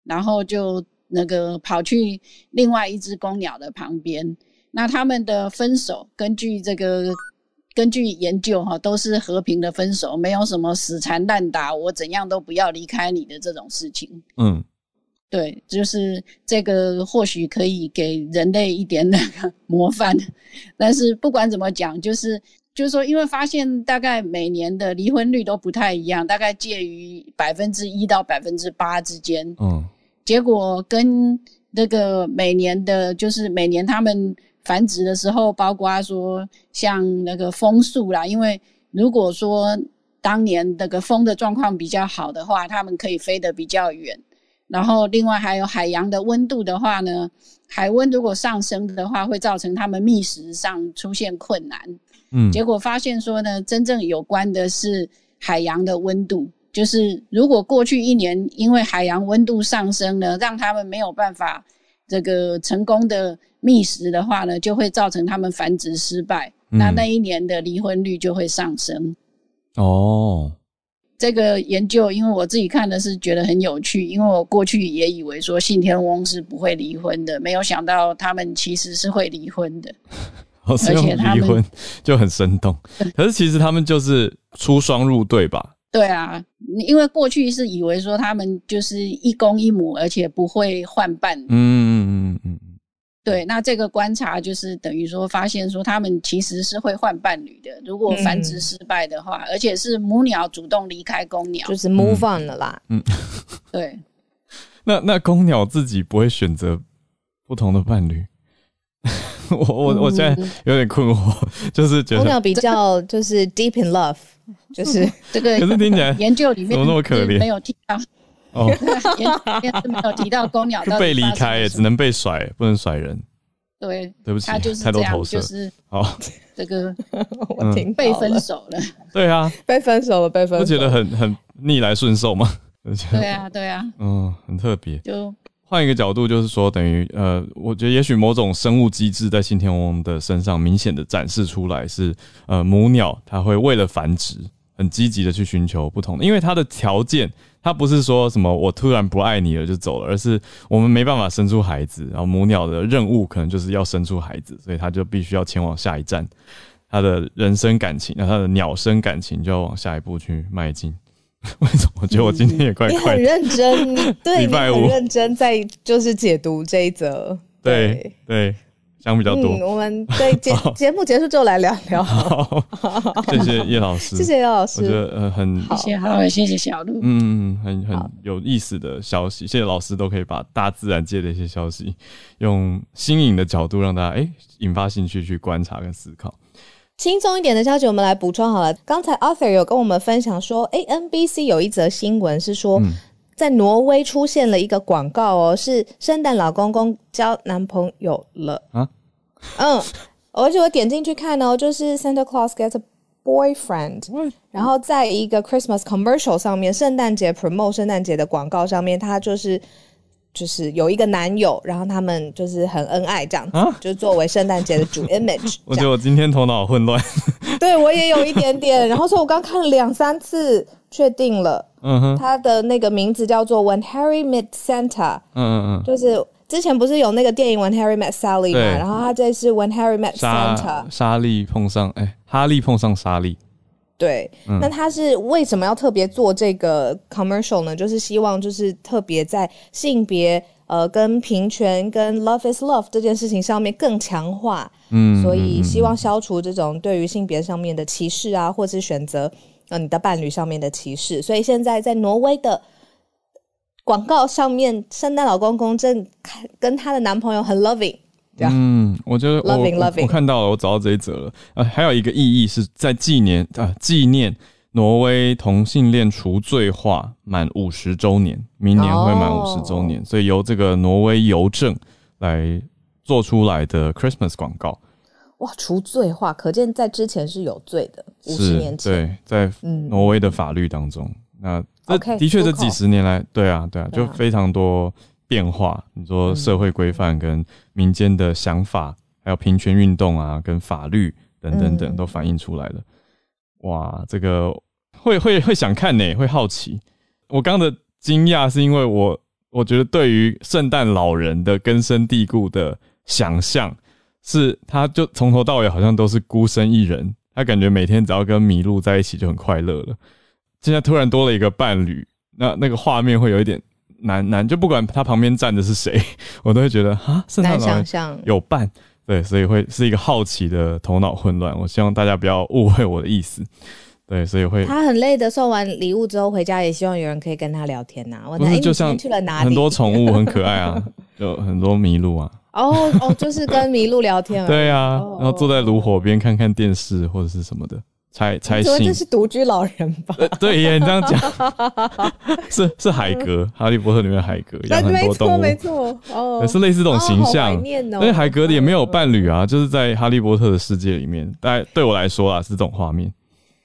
然后就那个跑去另外一只公鸟的旁边，那他们的分手，根据这个根据研究哈，都是和平的分手，没有什么死缠烂打，我怎样都不要离开你的这种事情。嗯，对，就是这个或许可以给人类一点那个 模范，但是不管怎么讲，就是。就是说，因为发现大概每年的离婚率都不太一样，大概介于百分之一到百分之八之间。嗯，结果跟那个每年的，就是每年他们繁殖的时候，包括说像那个风速啦，因为如果说当年那个风的状况比较好的话，他们可以飞得比较远。然后另外还有海洋的温度的话呢，海温如果上升的话，会造成他们觅食上出现困难。嗯，结果发现说呢，真正有关的是海洋的温度，就是如果过去一年因为海洋温度上升呢，让他们没有办法这个成功的觅食的话呢，就会造成他们繁殖失败，那那一年的离婚率就会上升。哦，这个研究因为我自己看的是觉得很有趣，因为我过去也以为说信天翁是不会离婚的，没有想到他们其实是会离婚的。而且离婚就很生动，可是其实他们就是出双入对吧？对啊，因为过去是以为说他们就是一公一母，而且不会换伴。嗯嗯嗯嗯嗯。对，那这个观察就是等于说发现说他们其实是会换伴侣的。如果繁殖失败的话，而且是母鸟主动离开公鸟，就是 move on 了啦。嗯，对。那那公鸟自己不会选择不同的伴侣？我我我现在有点困惑，就是觉得比较就是 deep in love，就是这个。可是听起来研究里面怎么那么可怜？没有听到哦，研是没有提到公鸟 被离开，只能被甩，不能甩人。对，对不起，他就是太多投射。就是好，这个我听被分手了。对啊，被分手了，被分手，不觉得很很逆来顺受吗？对啊，对啊，嗯，很特别。就。换一个角度，就是说，等于呃，我觉得也许某种生物机制在信天翁的身上明显的展示出来，是呃，母鸟它会为了繁殖，很积极的去寻求不同的，因为他的条件，他不是说什么我突然不爱你了就走了，而是我们没办法生出孩子，然后母鸟的任务可能就是要生出孩子，所以他就必须要前往下一站，他的人生感情，那他的鸟生感情就要往下一步去迈进。为什么？我觉得我今天也怪怪。你很认真，对，你很认真在就是解读这一则。对对，想比较多。我们 对节节目结束之后来聊聊。好，谢谢叶老师，谢谢叶老师。我觉得呃很谢谢，好，谢谢小鹿。嗯，很很有意思的消息。谢谢老师都可以把大自然界的一些消息，用新颖的角度让大家哎引发兴趣去观察跟思考。轻松一点的消息，我们来补充好了。刚才 Arthur 有跟我们分享说，哎，NBC 有一则新闻是说，在挪威出现了一个广告哦，是圣诞老公公交男朋友了。啊，嗯，而且我点进去看哦，就是 Santa Claus gets a boyfriend，然后在一个 Christmas commercial 上面，圣诞节 promote 圣诞节的广告上面，他就是就是有一个男友，然后他们就是很恩爱这样子，就作为圣诞节的主 image。我觉得我今天头脑混乱，对我也有一点点，然后所以我刚看了两三次，确定了。嗯哼，他的那个名字叫做 When Harry Met Santa。嗯嗯嗯，就是之前不是有那个电影 When Harry Met Sally 嘛？然后他这是 When Harry Met Santa。莎莉碰上哎，哈利碰上莎莉。对，那他是为什么要特别做这个 commercial 呢？就是希望就是特别在性别呃跟平权跟 Love is Love 这件事情上面更强化。嗯，所以希望消除这种对于性别上面的歧视啊，或是选择。呃，你的伴侣上面的歧视，所以现在在挪威的广告上面，圣诞老公公正跟她的男朋友很 loving，嗯，我觉得 loving loving，我看到了，我找到这一则了。呃，还有一个意义是在纪念啊，纪念挪威同性恋除罪化满五十周年，明年会满五十周年，所以由这个挪威邮政来做出来的 Christmas 广告。哇，除罪化，可见在之前是有罪的。五十年前，对，在挪威的法律当中，那这的确这几十年来，对啊，对啊，就非常多变化。你说社会规范跟民间的想法，还有平权运动啊，跟法律等等等，都反映出来了。哇，这个会会会想看呢，会好奇。我刚的惊讶是因为我我觉得对于圣诞老人的根深蒂固的想象。是，他就从头到尾好像都是孤身一人，他感觉每天只要跟麋鹿在一起就很快乐了。现在突然多了一个伴侣，那那个画面会有一点难难，就不管他旁边站的是谁，我都会觉得啊，难想象有伴，对，所以会是一个好奇的头脑混乱。我希望大家不要误会我的意思，对，所以会他很累的送完礼物之后回家，也希望有人可以跟他聊天呐。不是，就像去了哪里，很多宠物很可爱啊，有很多麋鹿啊。哦哦，就是跟麋鹿聊天。对啊，然后坐在炉火边看看电视或者是什么的，猜猜信。这是独居老人吧？对耶，你这样讲，是是海格，哈利波特里面海格养很多动物，没错，哦，也是类似这种形象。因为海格也没有伴侣啊，就是在哈利波特的世界里面，但对我来说啊，是这种画面。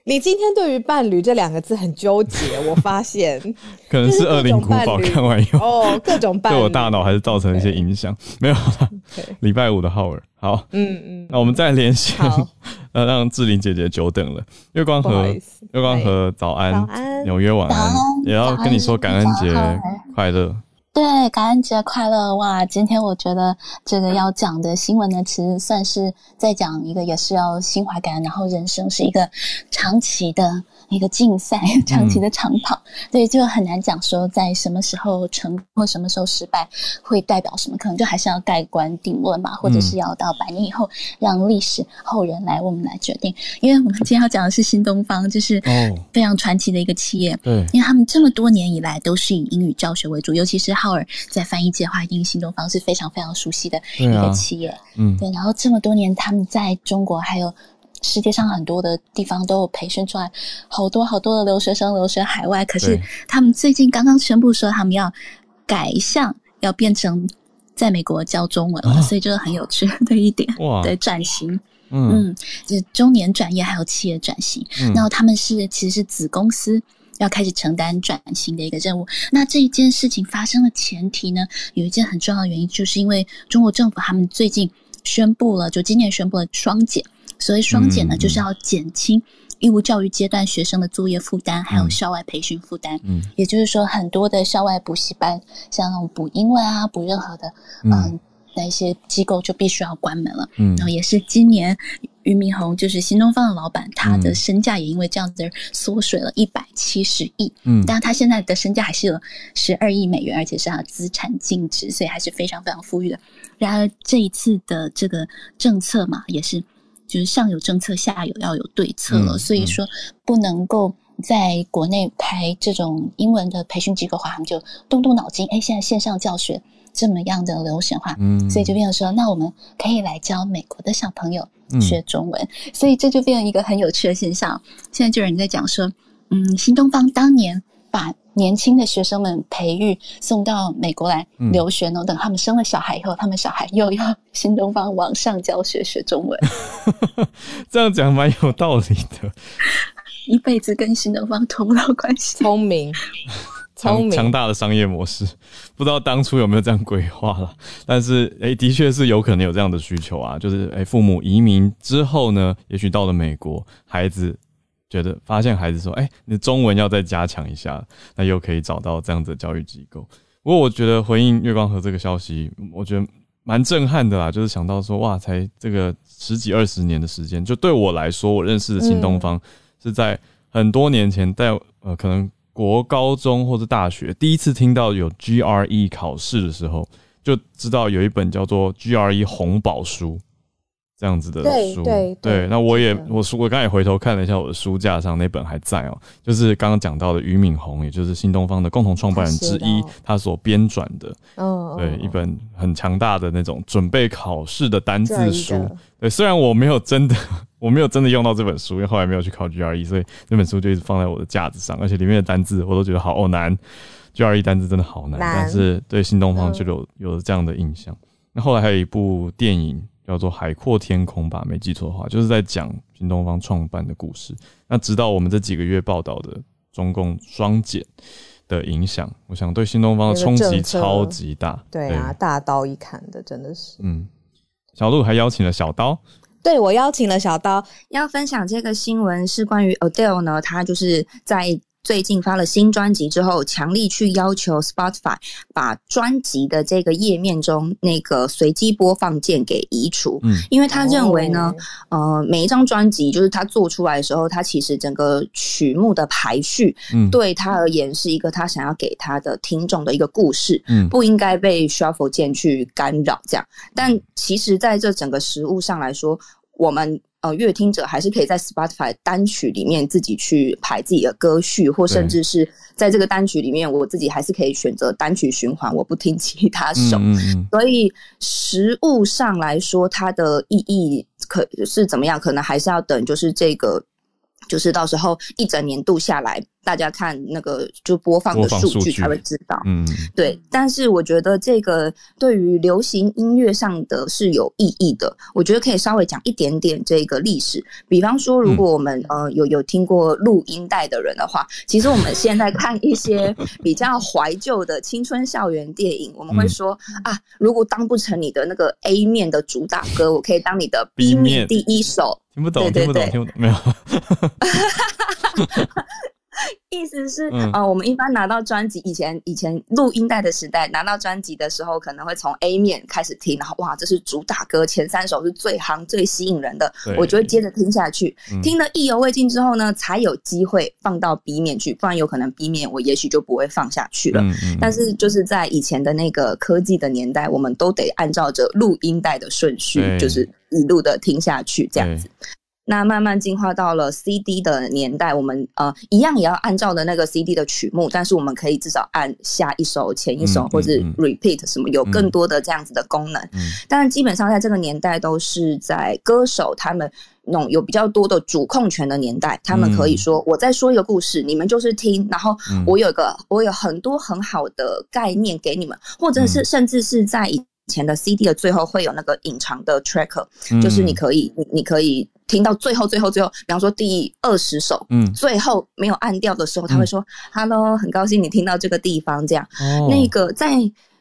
你今天对于伴侣这两个字很纠结，我发现。可能是恶灵古堡看完以后。哦，各种伴对我大脑还是造成一些影响。没有，礼拜五的浩尔，好，嗯嗯，那我们再连线，呃，让志玲姐姐久等了。月光河，月光河，早安，纽约晚安，也要跟你说感恩节快乐。对，感恩节快乐哇！今天我觉得这个要讲的新闻呢，其实算是在讲一个，也是要心怀感恩，然后人生是一个长期的。一个竞赛，长期的长跑，对，就很难讲说在什么时候成或什么时候失败会代表什么，可能就还是要盖棺定论嘛，或者是要到百年以后让历史后人来我们来决定。因为我们今天要讲的是新东方，就是非常传奇的一个企业，对，因为他们这么多年以来都是以英语教学为主，尤其是浩尔在翻译界的话，一定新东方是非常非常熟悉的一个企业，嗯，对，然后这么多年他们在中国还有。世界上很多的地方都有培训出来好多好多的留学生留学海外，可是他们最近刚刚宣布说他们要改向，要变成在美国教中文了，所以就是很有趣的一点。哇，对转型，嗯，就是中年转业还有企业转型，然后他们是其实是子公司要开始承担转型的一个任务。那这一件事情发生的前提呢，有一件很重要的原因，就是因为中国政府他们最近宣布了，就今年宣布了双减。所谓双减呢，就是要减轻义务教育阶段学生的作业负担，还有校外培训负担。嗯，也就是说，很多的校外补习班，像那种补英文啊、补任何的，嗯，那些机构就必须要关门了。嗯，然后也是今年，俞敏洪就是新东方的老板，他的身价也因为这样子缩水了一百七十亿。嗯，但他现在的身价还是有十二亿美元，而且是他的资产净值，所以还是非常非常富裕的。然而这一次的这个政策嘛，也是。就是上有政策，下有要有对策了，所以说不能够在国内开这种英文的培训机构的话，他们就动动脑筋，哎，现在线上教学这么样的流行化，嗯，所以就变成说，那我们可以来教美国的小朋友学中文，所以这就变成一个很有趣的现象。现在就有人在讲说，嗯，新东方当年把年轻的学生们培育送到美国来留学呢。等他们生了小孩以后，他们小孩又要新东方网上教学学中文。这样讲蛮有道理的，一辈子跟新东方脱不了关系。聪明。强强大的商业模式，不知道当初有没有这样规划了，但是哎，的确是有可能有这样的需求啊，就是哎，父母移民之后呢，也许到了美国，孩子觉得发现孩子说，哎，你中文要再加强一下，那又可以找到这样的教育机构。不过我觉得回应月光河这个消息，我觉得蛮震撼的啦，就是想到说，哇，才这个十几二十年的时间，就对我来说，我认识的新东方是在很多年前，在呃，可能。国高中或者大学第一次听到有 GRE 考试的时候，就知道有一本叫做 GRE 红宝书这样子的书。对对，那我也我书我刚才回头看了一下我的书架上那本还在哦，就是刚刚讲到的俞敏洪，也就是新东方的共同创办人之一，他所编撰的，嗯，对，一本很强大的那种准备考试的单字书。对，虽然我没有真的。我没有真的用到这本书，因为后来没有去考 GRE，所以那本书就一直放在我的架子上，而且里面的单字我都觉得好难，GRE 单字真的好难。但是对新东方就有有这样的印象。那后来还有一部电影叫做《海阔天空》吧，没记错的话，就是在讲新东方创办的故事。那直到我们这几个月报道的中共双减的影响，我想对新东方的冲击超级大。对啊，大刀一砍的，真的是。嗯，小鹿还邀请了小刀。对，我邀请了小刀。要分享这个新闻，是关于 Adele 呢，他就是在最近发了新专辑之后，强力去要求 Spotify 把专辑的这个页面中那个随机播放键给移除，嗯，因为他认为呢，呃，每一张专辑就是他做出来的时候，他其实整个曲目的排序，嗯，对他而言是一个他想要给他的听众的一个故事，嗯，不应该被 Shuffle 键去干扰这样，但其实在这整个实物上来说。我们呃，乐听者还是可以在 Spotify 单曲里面自己去排自己的歌序，或甚至是在这个单曲里面，我自己还是可以选择单曲循环，我不听其他首。所以实物上来说，它的意义可是怎么样？可能还是要等，就是这个。就是到时候一整年度下来，大家看那个就播放的数据才会知道。嗯，对。但是我觉得这个对于流行音乐上的是有意义的。我觉得可以稍微讲一点点这个历史。比方说，如果我们呃有有听过录音带的人的话，其实我们现在看一些 比较怀旧的青春校园电影，我们会说啊，如果当不成你的那个 A 面的主打歌，我可以当你的 B 面第一首。听不懂，听不懂，听不懂，没有。意思是，呃，我们一般拿到专辑，以前以前录音带的时代，拿到专辑的时候，可能会从 A 面开始听，然后哇，这是主打歌，前三首是最夯、最吸引人的，我就会接着听下去，听得意犹未尽之后呢，才有机会放到 B 面去，不然有可能 B 面我也许就不会放下去了。但是就是在以前的那个科技的年代，我们都得按照着录音带的顺序，就是一路的听下去，这样子。那慢慢进化到了 CD 的年代，我们呃一样也要按照的那个 CD 的曲目，但是我们可以至少按下一首、前一首，或者 repeat 什么，有更多的这样子的功能。但是基本上在这个年代都是在歌手他们那种有比较多的主控权的年代，他们可以说我在说一个故事，你们就是听，然后我有个我有很多很好的概念给你们，或者是甚至是在以前的 CD 的最后会有那个隐藏的 tracker，就是你可以你你可以。听到最后，最后，最后，比方说第二十首，嗯，最后没有按掉的时候，他会说：“Hello，很高兴你听到这个地方。”这样，那个在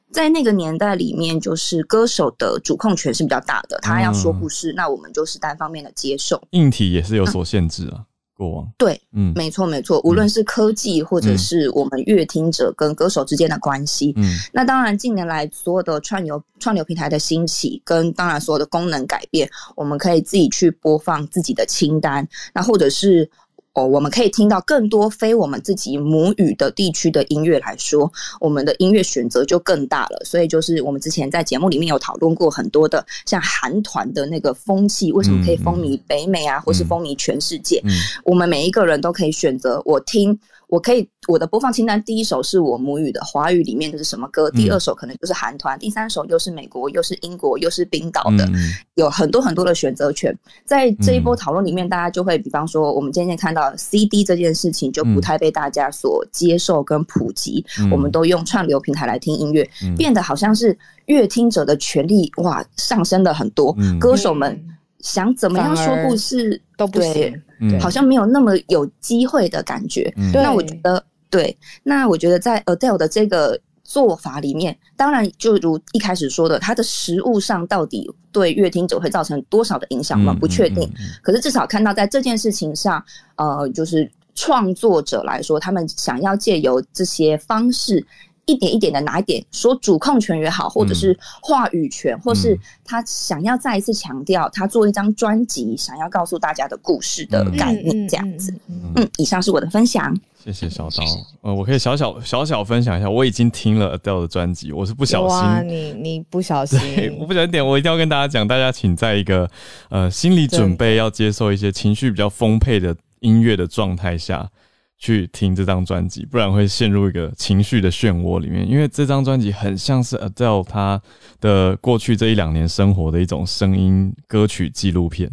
在那个年代里面，就是歌手的主控权是比较大的，他要说故事，那我们就是单方面的接受。硬体也是有所限制啊。过往。对，嗯，没错没错，无论是科技或者是我们乐听者跟歌手之间的关系，嗯，那当然近年来所有的串流串流平台的兴起，跟当然所有的功能改变，我们可以自己去播放自己的清单，那或者是。哦，我们可以听到更多非我们自己母语的地区的音乐来说，我们的音乐选择就更大了。所以就是我们之前在节目里面有讨论过很多的，像韩团的那个风气，为什么可以风靡北美啊，或是风靡全世界？我们每一个人都可以选择，我听我可以我的播放清单第一首是我母语的华语里面的是什么歌，第二首可能就是韩团，第三首又是美国，又是英国，又是冰岛的，有很多很多的选择权。在这一波讨论里面，大家就会比方说，我们渐渐看到 CD 这件事情就不太被大家所接受跟普及，我们都用串流平台来听音乐，变得好像是乐听者的权利哇上升了很多，歌手们想怎么样说故事都不行。好像没有那么有机会的感觉。那我觉得，对，那我觉得在 Adele 的这个做法里面，当然就如一开始说的，它的实物上到底对乐听者会造成多少的影响吗？不确定。可是至少看到在这件事情上，呃，就是创作者来说，他们想要借由这些方式。一点一点的拿一点，说主控权也好，或者是话语权，或是他想要再一次强调他做一张专辑想要告诉大家的故事的概念，这样子。嗯，以上是我的分享。谢谢小刀。呃，我可以小小小小分享一下，我已经听了 Adele 的专辑，我是不小心。你你不小心？对，我不小心点，我一定要跟大家讲，大家请在一个呃心理准备要接受一些情绪比较丰沛的音乐的状态下。去听这张专辑，不然会陷入一个情绪的漩涡里面。因为这张专辑很像是 Adele 他的过去这一两年生活的一种声音歌曲纪录片。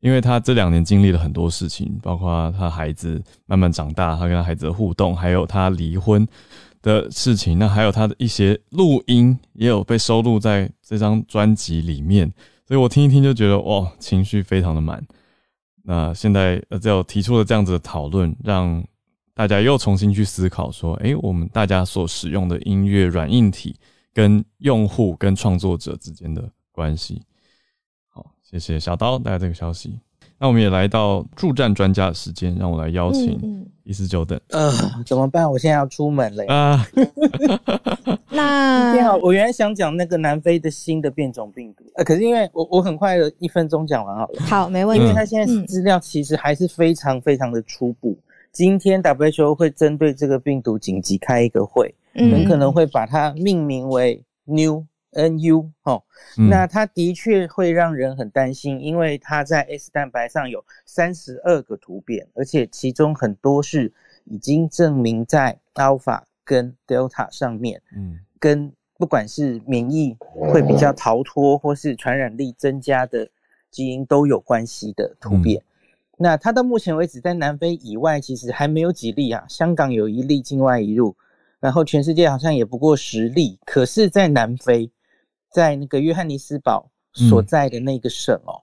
因为他这两年经历了很多事情，包括他孩子慢慢长大，他跟孩子的互动，还有他离婚的事情。那还有他的一些录音也有被收录在这张专辑里面，所以我听一听就觉得哇，情绪非常的满。那现在呃，就提出了这样子的讨论，让大家又重新去思考说，哎，我们大家所使用的音乐软硬体跟用户跟创作者之间的关系。好，谢谢小刀带来这个消息。那我们也来到助战专家的时间，让我来邀请一四九等。呃，怎么办？我现在要出门了啊！那好，我原来想讲那个南非的新的变种病毒，呃，可是因为我我很快的一分钟讲完好了。好，没问题。因为他现在资料其实还是非常非常的初步。今天 WHO 会针对这个病毒紧急开一个会，很可能会把它命名为 New。N U 哦，那它的确会让人很担心，因为它在 S 蛋白上有三十二个突变，而且其中很多是已经证明在 Alpha 跟 Delta 上面，嗯，跟不管是免疫会比较逃脱，或是传染力增加的基因都有关系的突变。那它到目前为止在南非以外其实还没有几例啊，香港有一例境外移入，然后全世界好像也不过十例，可是，在南非。在那个约翰尼斯堡所在的那个省哦，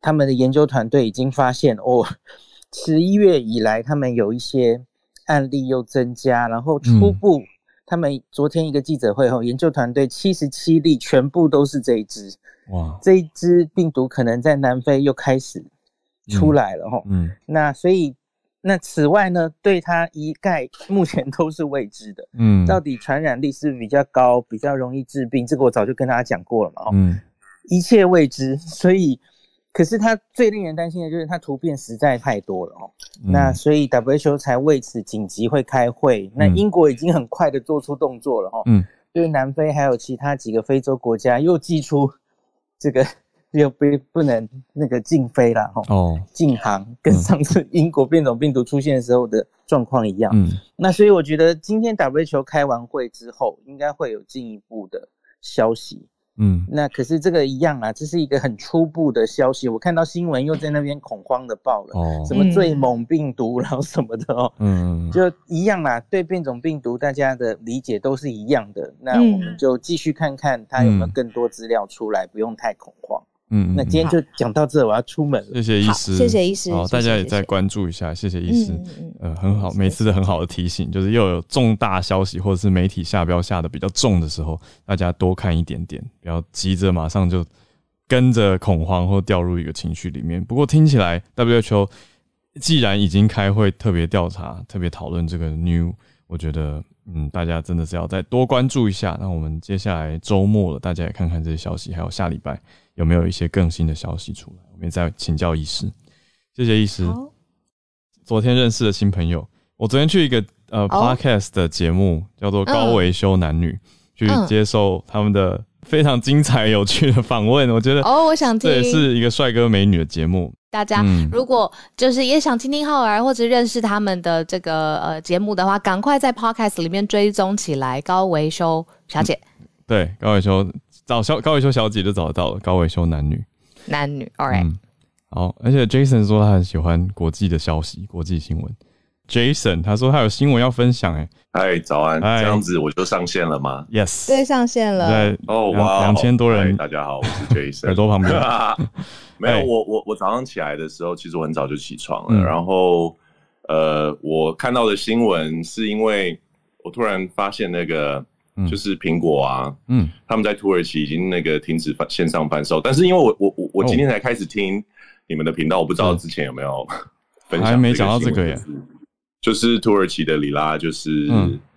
他们的研究团队已经发现哦，十一月以来他们有一些案例又增加，然后初步他们昨天一个记者会后，研究团队七十七例全部都是这一支哇，这一支病毒可能在南非又开始出来了哈，嗯，那所以。那此外呢，对它一概目前都是未知的。嗯，到底传染力是比较高，比较容易治病？这个我早就跟大家讲过了嘛。嗯，一切未知，所以，可是它最令人担心的就是它突变实在太多了哦。那所以 WHO 才为此紧急会开会。那英国已经很快的做出动作了哈。嗯，对南非还有其他几个非洲国家又寄出这个。又不不能那个禁飞了哈，哦，禁航，跟上次英国变种病毒出现的时候的状况一样。嗯，那所以我觉得今天 W 球开完会之后，应该会有进一步的消息。嗯，那可是这个一样啊，这是一个很初步的消息。我看到新闻又在那边恐慌的报了，哦，什么最猛病毒，然后什么的哦，嗯，就一样啦。对变种病毒，大家的理解都是一样的。那我们就继续看看它有没有更多资料出来，不用太恐慌。嗯，那今天就讲到这，我要出门了。谢谢医师，谢谢医师。好，大家也再关注一下，谢谢医师。呃，很好，每次的很好的提醒，就是又有重大消息或者是媒体下标下的比较重的时候，大家多看一点点，不要急着马上就跟着恐慌或掉入一个情绪里面。不过听起来，WHO 既然已经开会特别调查、特别讨论这个 New，我觉得嗯，大家真的是要再多关注一下。那我们接下来周末了，大家也看看这些消息，还有下礼拜。有没有一些更新的消息出来？我们再请教医师。谢谢医师。昨天认识的新朋友，我昨天去一个呃 podcast 的节目，叫做《高维修男女》，去接受他们的非常精彩有趣的访问。我觉得哦，我想这也是一个帅哥美女的节目。大家如果就是也想听听浩儿或者认识他们的这个呃节目的话，赶快在 Podcast 里面追踪起来。高维修小姐，对，高维修找小高维修小姐就找得到了。高维修男女，男女，All right。好，而且 Jason 说他很喜欢国际的消息、国际新闻。Jason 他说他有新闻要分享，哎，嗨，早安，这样子我就上线了吗？Yes，对，上线了。对哦，哇，两千多人，大家好，我是 Jason，耳朵旁边。没有，我我我早上起来的时候，其实我很早就起床了。然后，呃，我看到的新闻是因为我突然发现那个就是苹果啊，嗯，他们在土耳其已经那个停止贩线上贩售。但是因为我我我我今天才开始听你们的频道，我不知道之前有没有分享。还没讲到这个耶，就是土耳其的里拉就是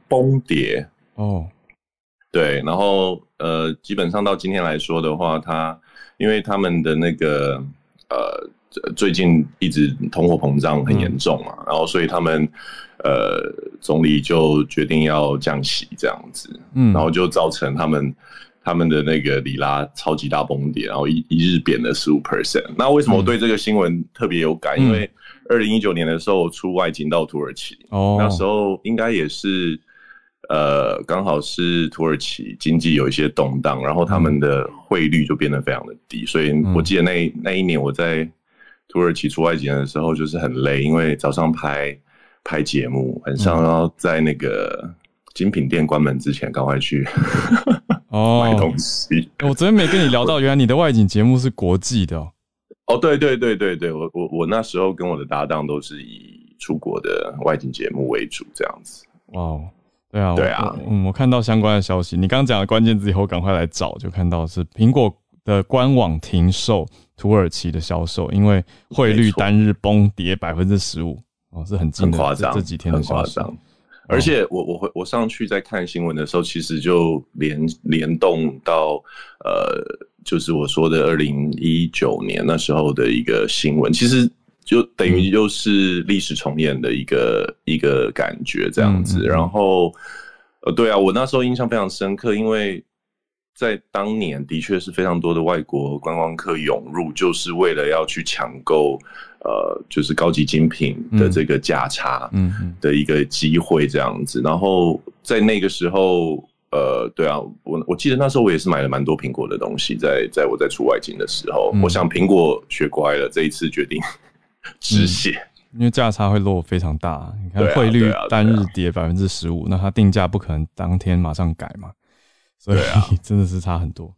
崩跌哦，对，然后呃，基本上到今天来说的话，它。因为他们的那个呃，最近一直通货膨胀很严重嘛，然后所以他们呃总理就决定要降息这样子，嗯，然后就造成他们他们的那个里拉超级大崩跌，然后一一日贬了十五 percent。那为什么我对这个新闻特别有感？因为二零一九年的时候出外景到土耳其，哦，那时候应该也是。呃，刚好是土耳其经济有一些动荡，然后他们的汇率就变得非常的低，所以我记得那那一年我在土耳其出外景的时候，就是很累，因为早上拍拍节目，晚上要在那个精品店关门之前赶快去哦 买东西。我昨天没跟你聊到，原来你的外景节目是国际的哦。对对对对对，我我我那时候跟我的搭档都是以出国的外景节目为主，这样子。哇。对啊，对啊，嗯，我看到相关的消息，你刚刚讲的关键字以后，赶快来找，就看到是苹果的官网停售土耳其的销售，因为汇率单日崩跌百分之十五，哦，是很很夸张，这几天的夸张。而且我我会我上去在看新闻的时候，其实就联联动到呃，就是我说的二零一九年那时候的一个新闻，其实。就等于又是历史重演的一个一个感觉这样子，然后，呃，对啊，我那时候印象非常深刻，因为在当年的确是非常多的外国观光客涌入，就是为了要去抢购，呃，就是高级精品的这个价差，嗯的一个机会这样子。然后在那个时候，呃，对啊，我我记得那时候我也是买了蛮多苹果的东西，在在我在出外景的时候，我想苹果学乖了，这一次决定。止血，因为价差会落非常大。你看汇率单日跌百分之十五，那它定价不可能当天马上改嘛？所以啊，真的是差很多，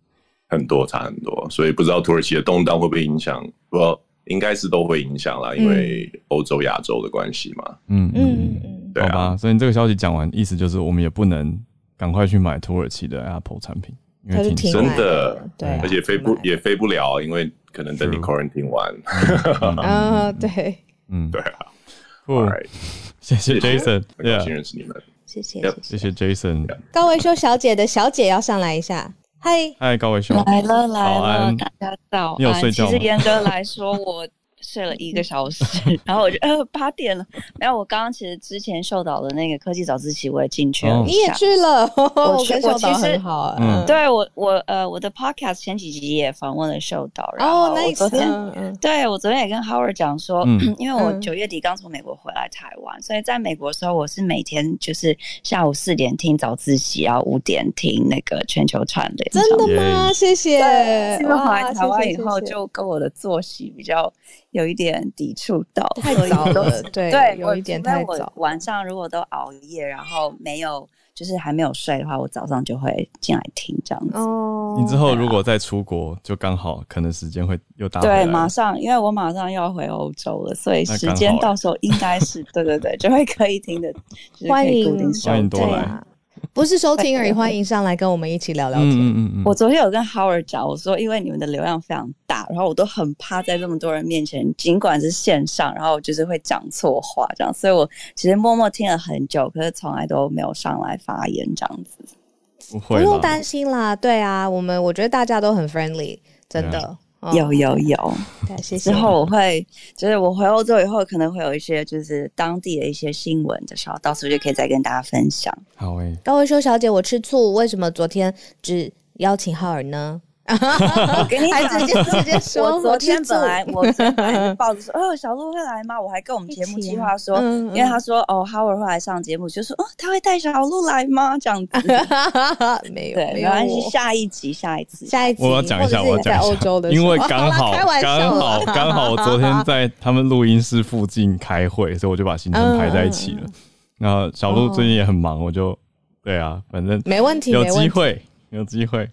很多差很多。所以不知道土耳其的动荡会不会影响？不，应该是都会影响啦，因为欧洲、亚洲的关系嘛。嗯嗯嗯，对啊。所以你这个消息讲完，意思就是我们也不能赶快去买土耳其的 Apple 产品，因为挺真的，对，而且飞不也飞不了，因为。可能等你 quarantine 完。啊，对，嗯，对啊，All right，谢谢 Jason，很高兴认识你们，谢谢，谢谢。Jason。高维修小姐的小姐要上来一下，嗨，嗨，高维修。来了来了，大家早，你有睡觉其实严格来说，我。睡了一个小时，然后我就呃八点了。没有，我刚刚其实之前秀导的那个科技早自习我也进去了。你也去了，我去，我其实好。嗯，对我我呃我的 podcast 前几集也访问了秀导。然后我昨天对我昨天也跟 Howard 讲说，因为我九月底刚从美国回来台湾，所以在美国的时候我是每天就是下午四点听早自习，然后五点听那个全球串联。真的吗？谢谢。回来台湾以后就跟我的作息比较。有一点抵触到，太早了，对对，有一点太早。晚上如果都熬夜，然后没有就是还没有睡的话，我早上就会进来听这样子。哦，你之后如果再出国，就刚好可能时间会又搭。对，马上，因为我马上要回欧洲了，所以时间到时候应该是对对对，就会可以听的。欢迎欢迎多来。不是收听而已，欢迎上来跟我们一起聊聊天。嗯嗯嗯。我昨天有跟 Howard 讲，我说因为你们的流量非常大，然后我都很怕在这么多人面前，尽管是线上，然后就是会讲错话这样，所以我其实默默听了很久，可是从来都没有上来发言这样子。不用担心啦，对啊，我们我觉得大家都很 friendly，真的。有有有，谢谢。之后我会，就是我回欧洲以后，可能会有一些就是当地的一些新闻的时候，到时候就可以再跟大家分享。好诶，高维修小姐，我吃醋，为什么昨天只邀请浩尔呢？我跟你讲，直接直接说，我昨天本来我本来抱着说，哦，小鹿会来吗？我还跟我们节目计划说，因为他说哦，Howard 会来上节目，就说哦，他会带小鹿来吗？这样子，没有，对，没关系，下一集，下一次，下一集，我要讲一下，我要讲一下，因为 刚好刚好刚好，我昨天在他们录音室附近开会，所以我就把行程排在一起了。然后小鹿最近也很忙，我就对啊，反正没问题，有机会，有机会。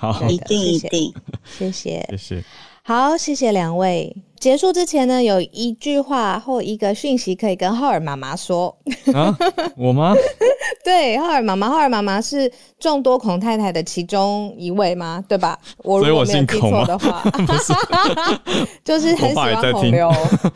好，一定一定，谢谢，谢谢。好，谢谢两位。结束之前呢，有一句话或一个讯息可以跟浩尔妈妈说。啊，我吗？对，浩尔妈妈，浩尔妈妈是众多孔太太的其中一位吗？对吧？我如果没有记错的话，就是很喜欢孔刘。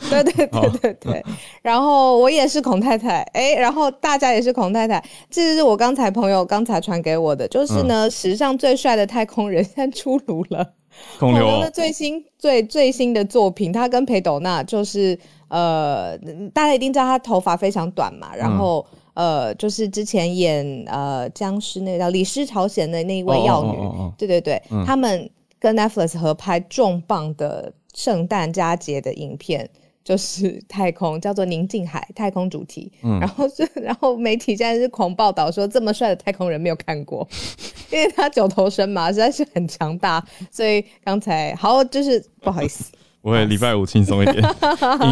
对对对对对。然后我也是孔太太，哎，然后大家也是孔太太。这是我刚才朋友刚才传给我的，就是呢，史上最帅的太空人现在出炉了。孔刘。的最新最最新的作品，他跟裴斗娜就是呃，大家一定知道他头发非常短嘛，然后呃，就是之前演呃僵尸那个叫《李氏朝鲜》的那一位药女，对对对，他们跟 Netflix 合拍重磅的圣诞佳节的影片。就是 太空叫做宁静海太空主题，然后是然后媒体现在是狂报道说这么帅的太空人没有看过，因为他九头身嘛，实在是很强大，所以刚才好就是不好意思，我会礼拜五轻松一点，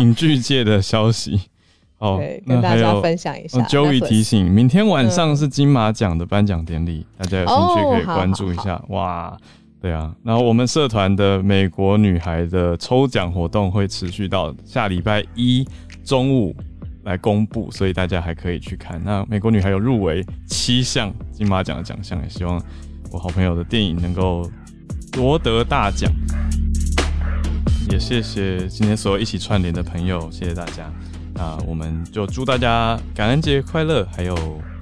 影剧界的消息哦，跟大家分享一下。Joey 提醒，明天晚上是金马奖的颁奖典礼，大家有兴趣可以关注一下哇。对啊，然后我们社团的美国女孩的抽奖活动会持续到下礼拜一中午来公布，所以大家还可以去看。那美国女孩有入围七项金马奖的奖项，也希望我好朋友的电影能够夺得大奖。也谢谢今天所有一起串联的朋友，谢谢大家。那我们就祝大家感恩节快乐，还有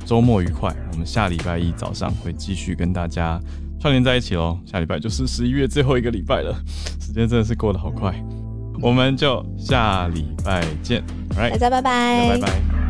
周末愉快。我们下礼拜一早上会继续跟大家。串联在一起喽，下礼拜就是十一月最后一个礼拜了，时间真的是过得好快，我们就下礼拜见，大家拜拜，拜拜。